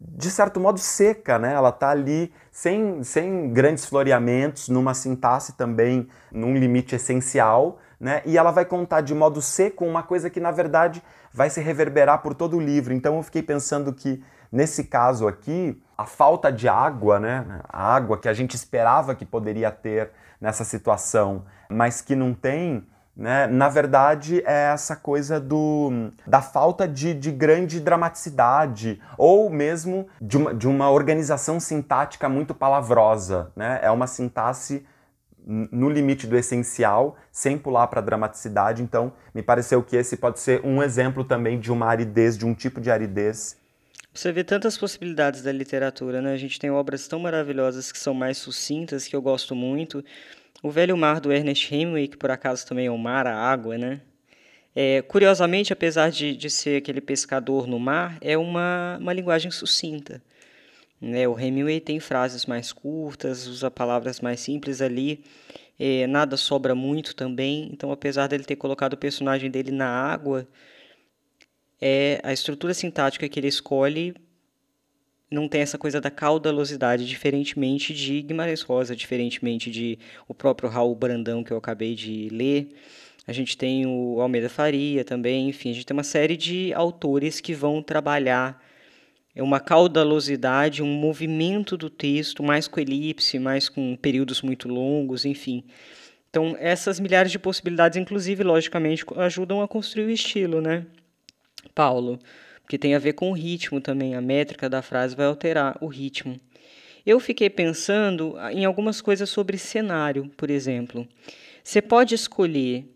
de certo modo seca, né? Ela está ali sem, sem grandes floreamentos, numa sintaxe também, num limite essencial, né? E ela vai contar de modo seco uma coisa que na verdade vai se reverberar por todo o livro. Então eu fiquei pensando que Nesse caso aqui, a falta de água, né, a água que a gente esperava que poderia ter nessa situação, mas que não tem, né, na verdade é essa coisa do, da falta de, de grande dramaticidade ou mesmo de uma, de uma organização sintática muito palavrosa. Né? É uma sintaxe no limite do essencial, sem pular para a dramaticidade. Então, me pareceu que esse pode ser um exemplo também de uma aridez, de um tipo de aridez você vê tantas possibilidades da literatura, né? A gente tem obras tão maravilhosas que são mais sucintas, que eu gosto muito. O Velho Mar, do Ernest Hemingway, que por acaso também é o mar, a água, né? É, curiosamente, apesar de, de ser aquele pescador no mar, é uma, uma linguagem sucinta. Né? O Hemingway tem frases mais curtas, usa palavras mais simples ali, é, nada sobra muito também. Então, apesar dele ter colocado o personagem dele na água, é a estrutura sintática que ele escolhe não tem essa coisa da caudalosidade, diferentemente de Guimarães Rosa, diferentemente de o próprio Raul Brandão que eu acabei de ler. A gente tem o Almeida Faria também, enfim, a gente tem uma série de autores que vão trabalhar uma caudalosidade, um movimento do texto, mais com elipse, mais com períodos muito longos, enfim. Então, essas milhares de possibilidades, inclusive, logicamente, ajudam a construir o estilo, né, Paulo? Porque tem a ver com o ritmo também, a métrica da frase vai alterar o ritmo. Eu fiquei pensando em algumas coisas sobre cenário, por exemplo. Você pode escolher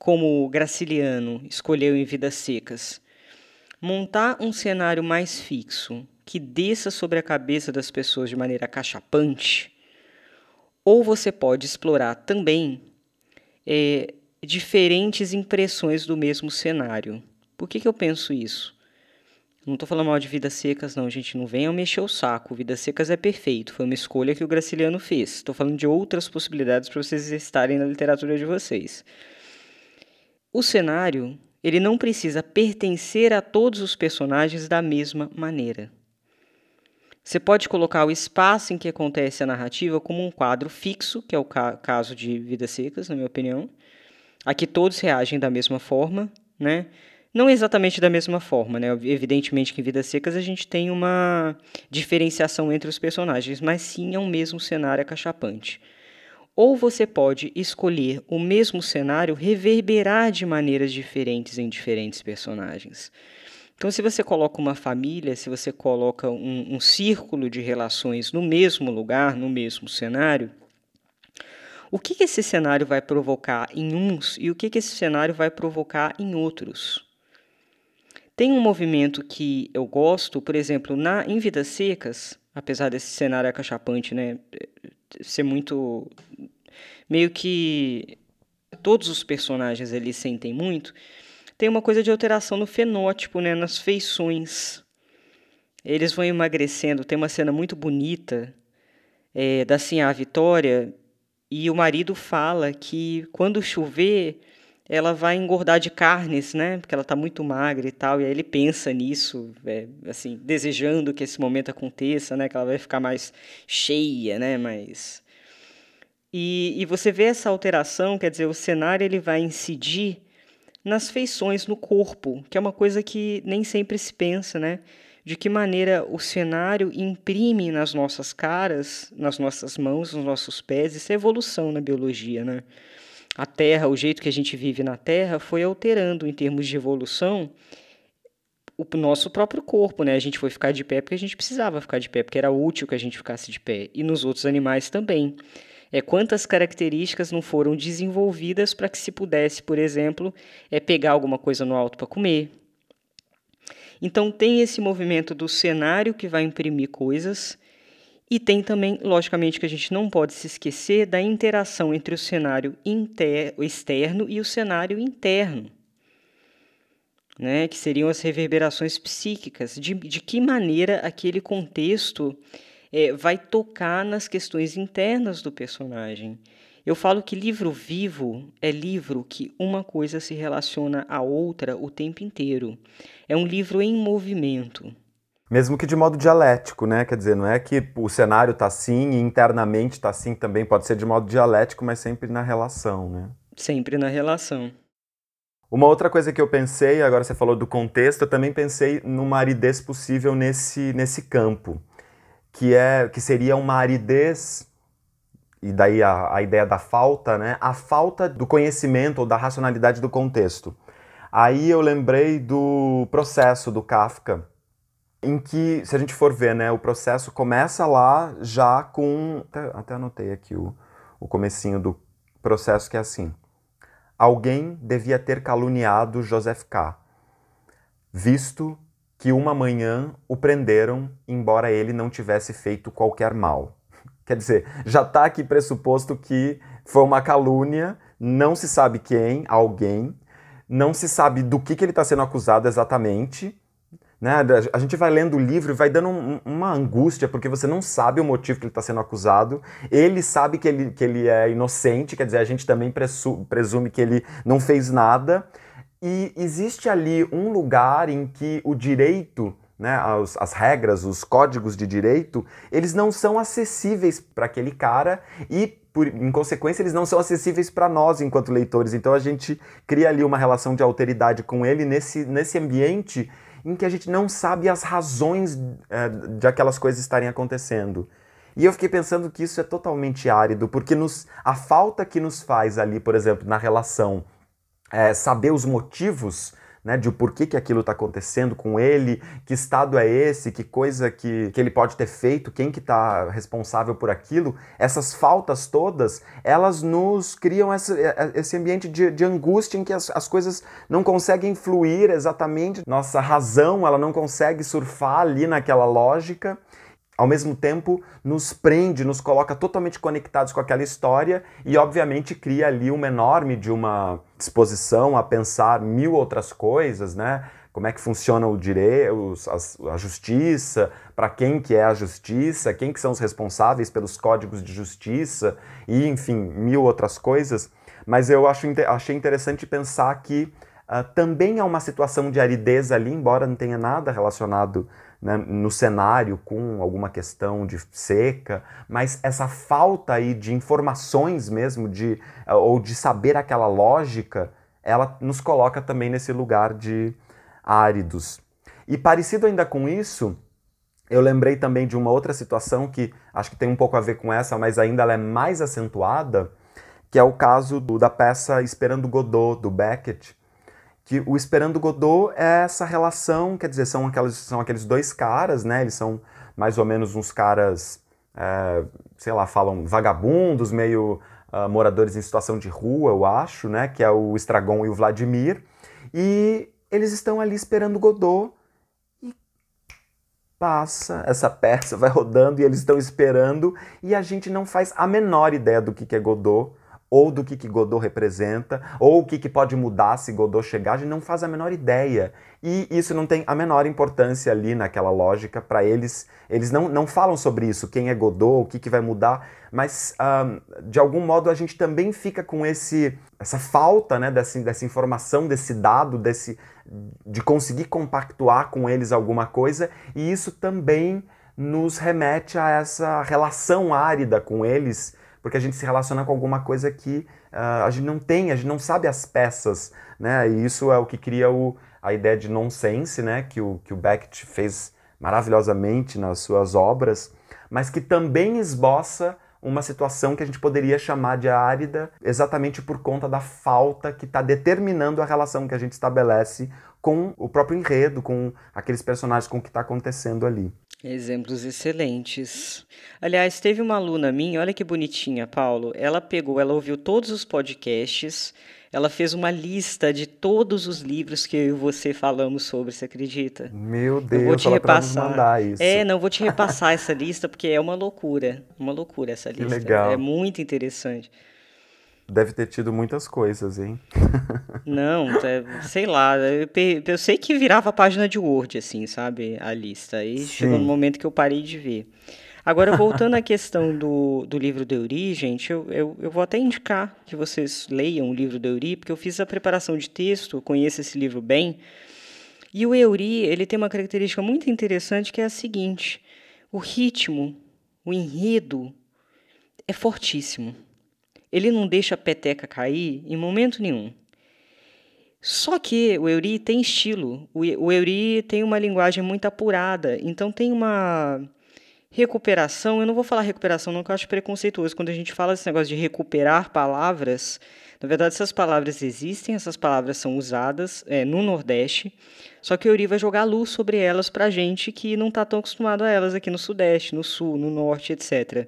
como Graciliano escolheu em Vidas Secas, montar um cenário mais fixo, que desça sobre a cabeça das pessoas de maneira cachapante, ou você pode explorar também é, diferentes impressões do mesmo cenário. Por que, que eu penso isso? Não estou falando mal de Vidas Secas, não, gente. Não venham mexer o saco. Vidas Secas é perfeito. Foi uma escolha que o Graciliano fez. Estou falando de outras possibilidades para vocês estarem na literatura de vocês. O cenário, ele não precisa pertencer a todos os personagens da mesma maneira. Você pode colocar o espaço em que acontece a narrativa como um quadro fixo, que é o ca caso de Vidas Secas, na minha opinião. Aqui todos reagem da mesma forma, né? Não exatamente da mesma forma, né? Evidentemente que em Vidas Secas a gente tem uma diferenciação entre os personagens, mas sim é um mesmo cenário acachapante ou você pode escolher o mesmo cenário reverberar de maneiras diferentes em diferentes personagens. Então, se você coloca uma família, se você coloca um, um círculo de relações no mesmo lugar, no mesmo cenário, o que, que esse cenário vai provocar em uns e o que, que esse cenário vai provocar em outros? Tem um movimento que eu gosto, por exemplo, na em Vidas Secas, apesar desse cenário acachapante, né, ser muito meio que todos os personagens ali sentem muito, tem uma coisa de alteração no fenótipo, né, nas feições. Eles vão emagrecendo. Tem uma cena muito bonita é, da Sinhá Vitória e o marido fala que quando chover ela vai engordar de carnes, né? Porque ela está muito magra e tal. E aí ele pensa nisso, é, assim, desejando que esse momento aconteça, né? Que ela vai ficar mais cheia, né? Mais e, e você vê essa alteração, quer dizer, o cenário ele vai incidir nas feições, no corpo, que é uma coisa que nem sempre se pensa, né? De que maneira o cenário imprime nas nossas caras, nas nossas mãos, nos nossos pés, isso é evolução na biologia, né? A Terra, o jeito que a gente vive na Terra, foi alterando em termos de evolução o nosso próprio corpo, né? A gente foi ficar de pé porque a gente precisava ficar de pé, porque era útil que a gente ficasse de pé. E nos outros animais também é, quantas características não foram desenvolvidas para que se pudesse, por exemplo, é, pegar alguma coisa no alto para comer. Então tem esse movimento do cenário que vai imprimir coisas e tem também, logicamente, que a gente não pode se esquecer da interação entre o cenário externo e o cenário interno. Né, que seriam as reverberações psíquicas, de, de que maneira aquele contexto é, vai tocar nas questões internas do personagem. Eu falo que livro vivo é livro que uma coisa se relaciona à outra o tempo inteiro. É um livro em movimento. Mesmo que de modo dialético, né? Quer dizer, não é que o cenário está assim e internamente está assim também. Pode ser de modo dialético, mas sempre na relação, né? Sempre na relação. Uma outra coisa que eu pensei, agora você falou do contexto, eu também pensei numa aridez possível nesse, nesse campo que é que seria uma aridez e daí a, a ideia da falta, né? A falta do conhecimento ou da racionalidade do contexto. Aí eu lembrei do processo do Kafka, em que, se a gente for ver, né, o processo começa lá já com... Até, até anotei aqui o, o comecinho do processo que é assim. Alguém devia ter caluniado Joseph K., visto que uma manhã o prenderam, embora ele não tivesse feito qualquer mal. <laughs> Quer dizer, já está aqui pressuposto que foi uma calúnia, não se sabe quem, alguém, não se sabe do que, que ele está sendo acusado exatamente. Né? A gente vai lendo o livro e vai dando um, uma angústia, porque você não sabe o motivo que ele está sendo acusado. Ele sabe que ele, que ele é inocente, quer dizer, a gente também presume que ele não fez nada. E existe ali um lugar em que o direito, né, as, as regras, os códigos de direito, eles não são acessíveis para aquele cara e por, em consequência, eles não são acessíveis para nós enquanto leitores. Então a gente cria ali uma relação de alteridade com ele nesse, nesse ambiente em que a gente não sabe as razões é, de aquelas coisas estarem acontecendo. E eu fiquei pensando que isso é totalmente árido, porque nos, a falta que nos faz ali, por exemplo, na relação é, saber os motivos né, de o porquê que aquilo está acontecendo com ele, que estado é esse, que coisa que, que ele pode ter feito, quem que está responsável por aquilo, essas faltas todas, elas nos criam essa, é, é, esse ambiente de, de angústia em que as, as coisas não conseguem fluir exatamente, nossa razão ela não consegue surfar ali naquela lógica, ao mesmo tempo nos prende, nos coloca totalmente conectados com aquela história e, obviamente, cria ali uma enorme de uma disposição a pensar mil outras coisas, né? Como é que funciona o direito, a, justiça, para quem que é a justiça, quem que são os responsáveis pelos códigos de justiça e, enfim, mil outras coisas. Mas eu acho, achei interessante pensar que uh, também há uma situação de aridez ali, embora não tenha nada relacionado né, no cenário com alguma questão de seca, mas essa falta aí de informações mesmo, de, eh, ou de saber aquela lógica, ela nos coloca também nesse lugar de áridos. E parecido ainda com isso, eu lembrei também de uma outra situação que acho que tem um pouco a ver com essa, mas ainda ela é mais acentuada, que é o caso do, da peça Esperando Godot, do Beckett, que o Esperando Godot é essa relação, quer dizer, são, aquelas, são aqueles dois caras, né? Eles são mais ou menos uns caras, é, sei lá, falam vagabundos, meio uh, moradores em situação de rua, eu acho, né? Que é o Estragon e o Vladimir. E eles estão ali esperando Godot e passa essa peça, vai rodando e eles estão esperando e a gente não faz a menor ideia do que, que é Godot ou do que, que Godot representa, ou o que, que pode mudar se Godot chegar, a gente não faz a menor ideia. E isso não tem a menor importância ali naquela lógica para eles. Eles não, não falam sobre isso, quem é Godot, o que, que vai mudar, mas um, de algum modo a gente também fica com esse, essa falta né, dessa, dessa informação, desse dado, desse, de conseguir compactuar com eles alguma coisa, e isso também nos remete a essa relação árida com eles porque a gente se relaciona com alguma coisa que uh, a gente não tem, a gente não sabe as peças, né? E isso é o que cria o, a ideia de nonsense, né? Que o, que o Beckett fez maravilhosamente nas suas obras, mas que também esboça uma situação que a gente poderia chamar de árida, exatamente por conta da falta que está determinando a relação que a gente estabelece com o próprio enredo, com aqueles personagens, com o que está acontecendo ali. Exemplos excelentes. Aliás, teve uma aluna minha, olha que bonitinha, Paulo. Ela pegou, ela ouviu todos os podcasts, ela fez uma lista de todos os livros que eu e você falamos sobre, você acredita? Meu Deus, eu vou te repassar. mandar isso. É, não vou te repassar essa lista porque é uma loucura, uma loucura essa lista. Que legal. É muito interessante. Deve ter tido muitas coisas, hein? <laughs> Não, é, sei lá. Eu, eu, sei que virava página de Word, assim, sabe? A lista. Aí Sim. chegou no momento que eu parei de ver. Agora, voltando à <laughs> questão do, do livro de Euri, gente, eu, eu, eu vou até indicar que vocês leiam o livro de Euri, porque eu fiz a preparação de texto, conheço esse livro bem. E o Euri, ele tem uma característica muito interessante que é a seguinte: o ritmo, o enredo é fortíssimo. Ele não deixa a peteca cair em momento nenhum. Só que o Euri tem estilo. O, Euri tem uma linguagem muito apurada. Então tem uma recuperação. Eu não vou falar recuperação, não, que eu acho preconceituoso. Quando a gente fala desse negócio de recuperar palavras, na verdade, essas palavras existem, essas palavras são usadas é, no Nordeste. Só que o Euri vai jogar luz sobre elas para gente que não está tão acostumado a elas aqui no Sudeste, no Sul, no Norte, etc.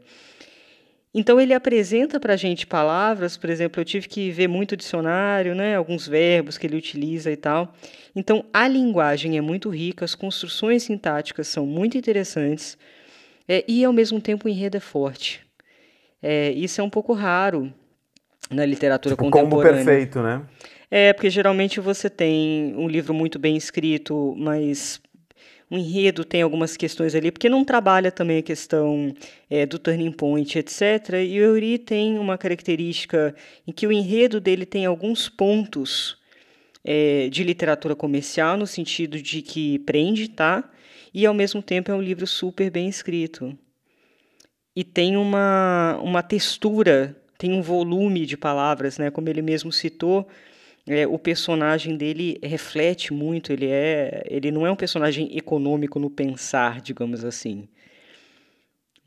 Então ele apresenta para a gente palavras, por exemplo, eu tive que ver muito dicionário, né, alguns verbos que ele utiliza e tal. Então a linguagem é muito rica, as construções sintáticas são muito interessantes é, e ao mesmo tempo o enredo é forte. É, isso é um pouco raro na literatura tipo, contemporânea. Combo perfeito, né? É, porque geralmente você tem um livro muito bem escrito, mas o enredo tem algumas questões ali, porque não trabalha também a questão é, do turning point, etc. E o Eury tem uma característica em que o enredo dele tem alguns pontos é, de literatura comercial, no sentido de que prende, tá? E ao mesmo tempo é um livro super bem escrito. E tem uma, uma textura, tem um volume de palavras, né? Como ele mesmo citou, é, o personagem dele reflete muito, ele é, ele não é um personagem econômico no pensar, digamos assim.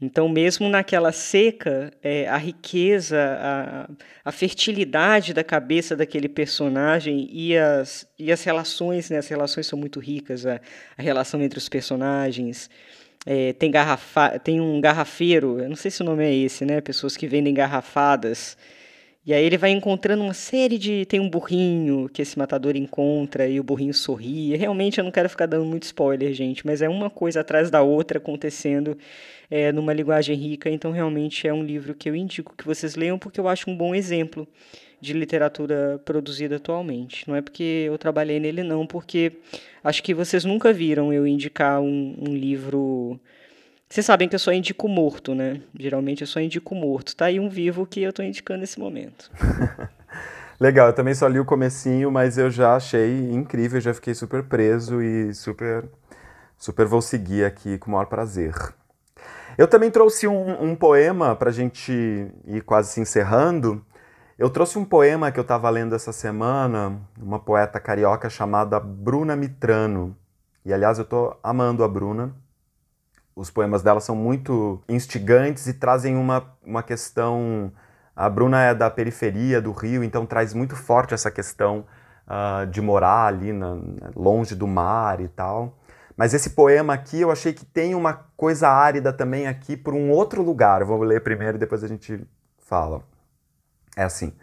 Então, mesmo naquela seca, é, a riqueza, a, a fertilidade da cabeça daquele personagem e as, e as relações, né, as relações são muito ricas, a, a relação entre os personagens. É, tem, garrafa, tem um garrafeiro, eu não sei se o nome é esse, né? Pessoas que vendem garrafadas e aí ele vai encontrando uma série de. Tem um burrinho que esse matador encontra e o burrinho sorri. Realmente eu não quero ficar dando muito spoiler, gente, mas é uma coisa atrás da outra acontecendo é, numa linguagem rica. Então realmente é um livro que eu indico que vocês leiam porque eu acho um bom exemplo de literatura produzida atualmente. Não é porque eu trabalhei nele, não, porque acho que vocês nunca viram eu indicar um, um livro vocês sabem que eu só indico morto, né? Geralmente eu só indico morto. Tá aí um vivo que eu tô indicando nesse momento. <laughs> Legal, eu também só li o comecinho, mas eu já achei incrível, já fiquei super preso e super, super vou seguir aqui com o maior prazer. Eu também trouxe um, um poema para a gente ir quase se encerrando. Eu trouxe um poema que eu estava lendo essa semana, uma poeta carioca chamada Bruna Mitrano. E aliás, eu estou amando a Bruna. Os poemas dela são muito instigantes e trazem uma, uma questão. A Bruna é da periferia do Rio, então traz muito forte essa questão uh, de morar ali na, longe do mar e tal. Mas esse poema aqui eu achei que tem uma coisa árida também aqui por um outro lugar. Vou ler primeiro e depois a gente fala. É assim.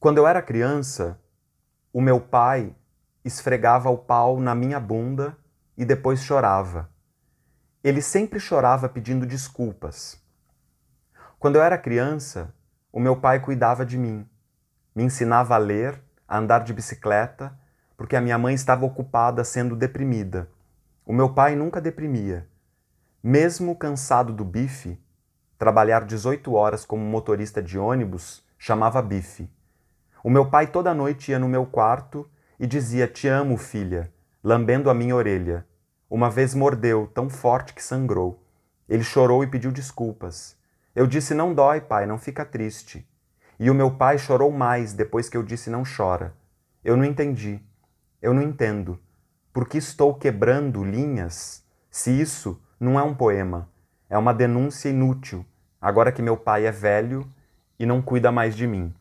Quando eu era criança, o meu pai esfregava o pau na minha bunda e depois chorava. Ele sempre chorava pedindo desculpas. Quando eu era criança, o meu pai cuidava de mim, me ensinava a ler, a andar de bicicleta, porque a minha mãe estava ocupada sendo deprimida. O meu pai nunca deprimia. Mesmo cansado do bife, trabalhar 18 horas como motorista de ônibus chamava bife. O meu pai toda noite ia no meu quarto e dizia: Te amo, filha, lambendo a minha orelha. Uma vez mordeu, tão forte que sangrou. Ele chorou e pediu desculpas. Eu disse: Não dói, pai, não fica triste. E o meu pai chorou mais depois que eu disse: Não chora. Eu não entendi. Eu não entendo. Por que estou quebrando linhas se isso não é um poema? É uma denúncia inútil, agora que meu pai é velho e não cuida mais de mim.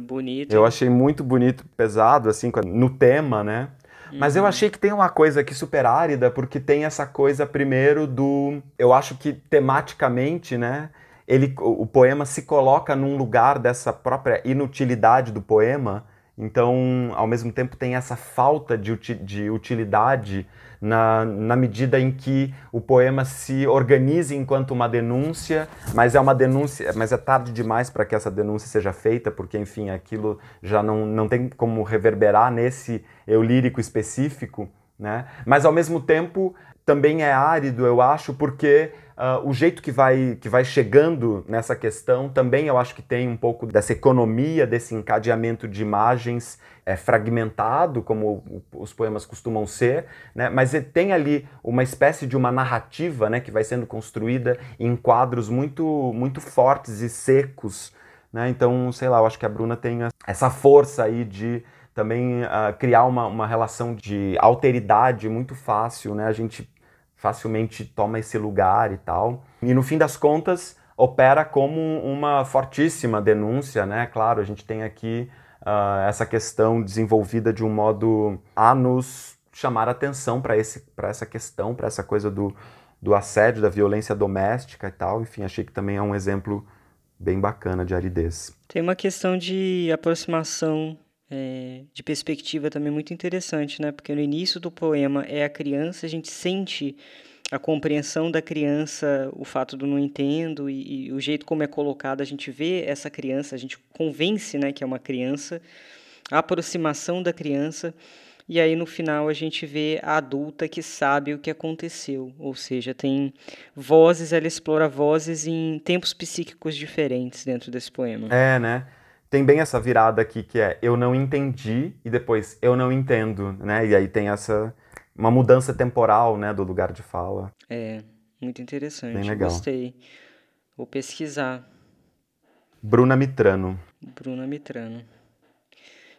Bonito. Eu achei muito bonito, pesado, assim, no tema, né? Mas eu achei que tem uma coisa aqui super árida, porque tem essa coisa primeiro do. Eu acho que tematicamente, né? Ele, o poema se coloca num lugar dessa própria inutilidade do poema. Então, ao mesmo tempo, tem essa falta de, de utilidade na, na medida em que o poema se organiza enquanto uma denúncia, mas é uma denúncia, mas é tarde demais para que essa denúncia seja feita, porque, enfim, aquilo já não, não tem como reverberar nesse eu lírico específico, né? Mas, ao mesmo tempo, também é árido, eu acho, porque uh, o jeito que vai, que vai chegando nessa questão também eu acho que tem um pouco dessa economia, desse encadeamento de imagens é, fragmentado, como os poemas costumam ser, né? mas tem ali uma espécie de uma narrativa né, que vai sendo construída em quadros muito, muito fortes e secos. Né? Então, sei lá, eu acho que a Bruna tem essa força aí de também uh, criar uma, uma relação de alteridade muito fácil, né? A gente facilmente toma esse lugar e tal. E no fim das contas, opera como uma fortíssima denúncia, né? Claro, a gente tem aqui uh, essa questão desenvolvida de um modo a nos chamar atenção para essa questão, para essa coisa do, do assédio, da violência doméstica e tal. Enfim, achei que também é um exemplo bem bacana de aridez. Tem uma questão de aproximação é, de perspectiva também muito interessante, né? Porque no início do poema é a criança, a gente sente a compreensão da criança, o fato do não entendo e, e, o jeito como é colocado, a gente vê essa criança, a gente convence né, que é uma criança, a aproximação da criança, e aí no final a gente vê a adulta que sabe o que aconteceu, ou seja, tem vozes, ela explora vozes em tempos psíquicos diferentes dentro desse poema. É, né? Tem bem essa virada aqui que é eu não entendi e depois eu não entendo, né? E aí tem essa uma mudança temporal, né, do lugar de fala. É, muito interessante. Bem legal. Gostei. Vou pesquisar. Bruna Mitrano. Bruna Mitrano.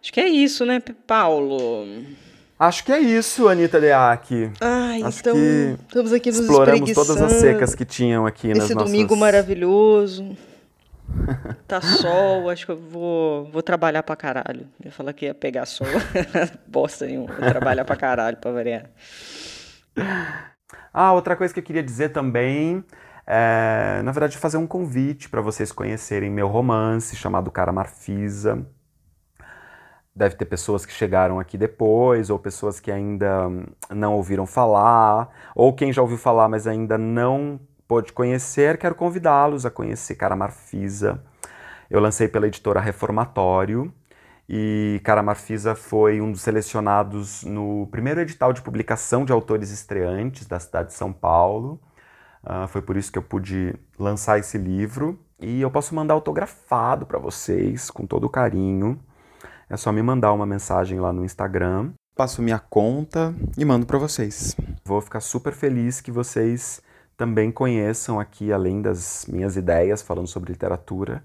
Acho que é isso, né, Paulo? Acho que é isso, Anitta Deac. Ai, Acho então estamos aqui nos exploramos todas as secas que tinham aqui nas Esse nossas... domingo maravilhoso. <laughs> Tá sol, acho que eu vou, vou trabalhar pra caralho. Eu falar que ia pegar sol. <laughs> Bosta nenhuma. Vou trabalhar pra caralho pra variar. Ah, outra coisa que eu queria dizer também é, na verdade, fazer um convite para vocês conhecerem meu romance chamado Cara Marfisa. Deve ter pessoas que chegaram aqui depois, ou pessoas que ainda não ouviram falar, ou quem já ouviu falar, mas ainda não pôde conhecer, quero convidá-los a conhecer Cara Marfisa. Eu lancei pela editora Reformatório e Cara Marfisa foi um dos selecionados no primeiro edital de publicação de autores estreantes da cidade de São Paulo. Uh, foi por isso que eu pude lançar esse livro e eu posso mandar autografado para vocês com todo carinho. É só me mandar uma mensagem lá no Instagram, passo minha conta e mando para vocês. Vou ficar super feliz que vocês também conheçam aqui, além das minhas ideias falando sobre literatura,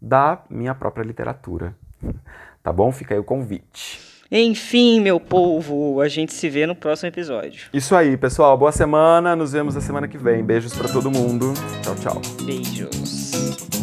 da minha própria literatura. <laughs> Tá bom? Fica aí o convite. Enfim, meu povo, a gente se vê no próximo episódio. Isso aí, pessoal. Boa semana. Nos vemos na semana que vem. Beijos para todo mundo. Tchau, tchau. Beijos.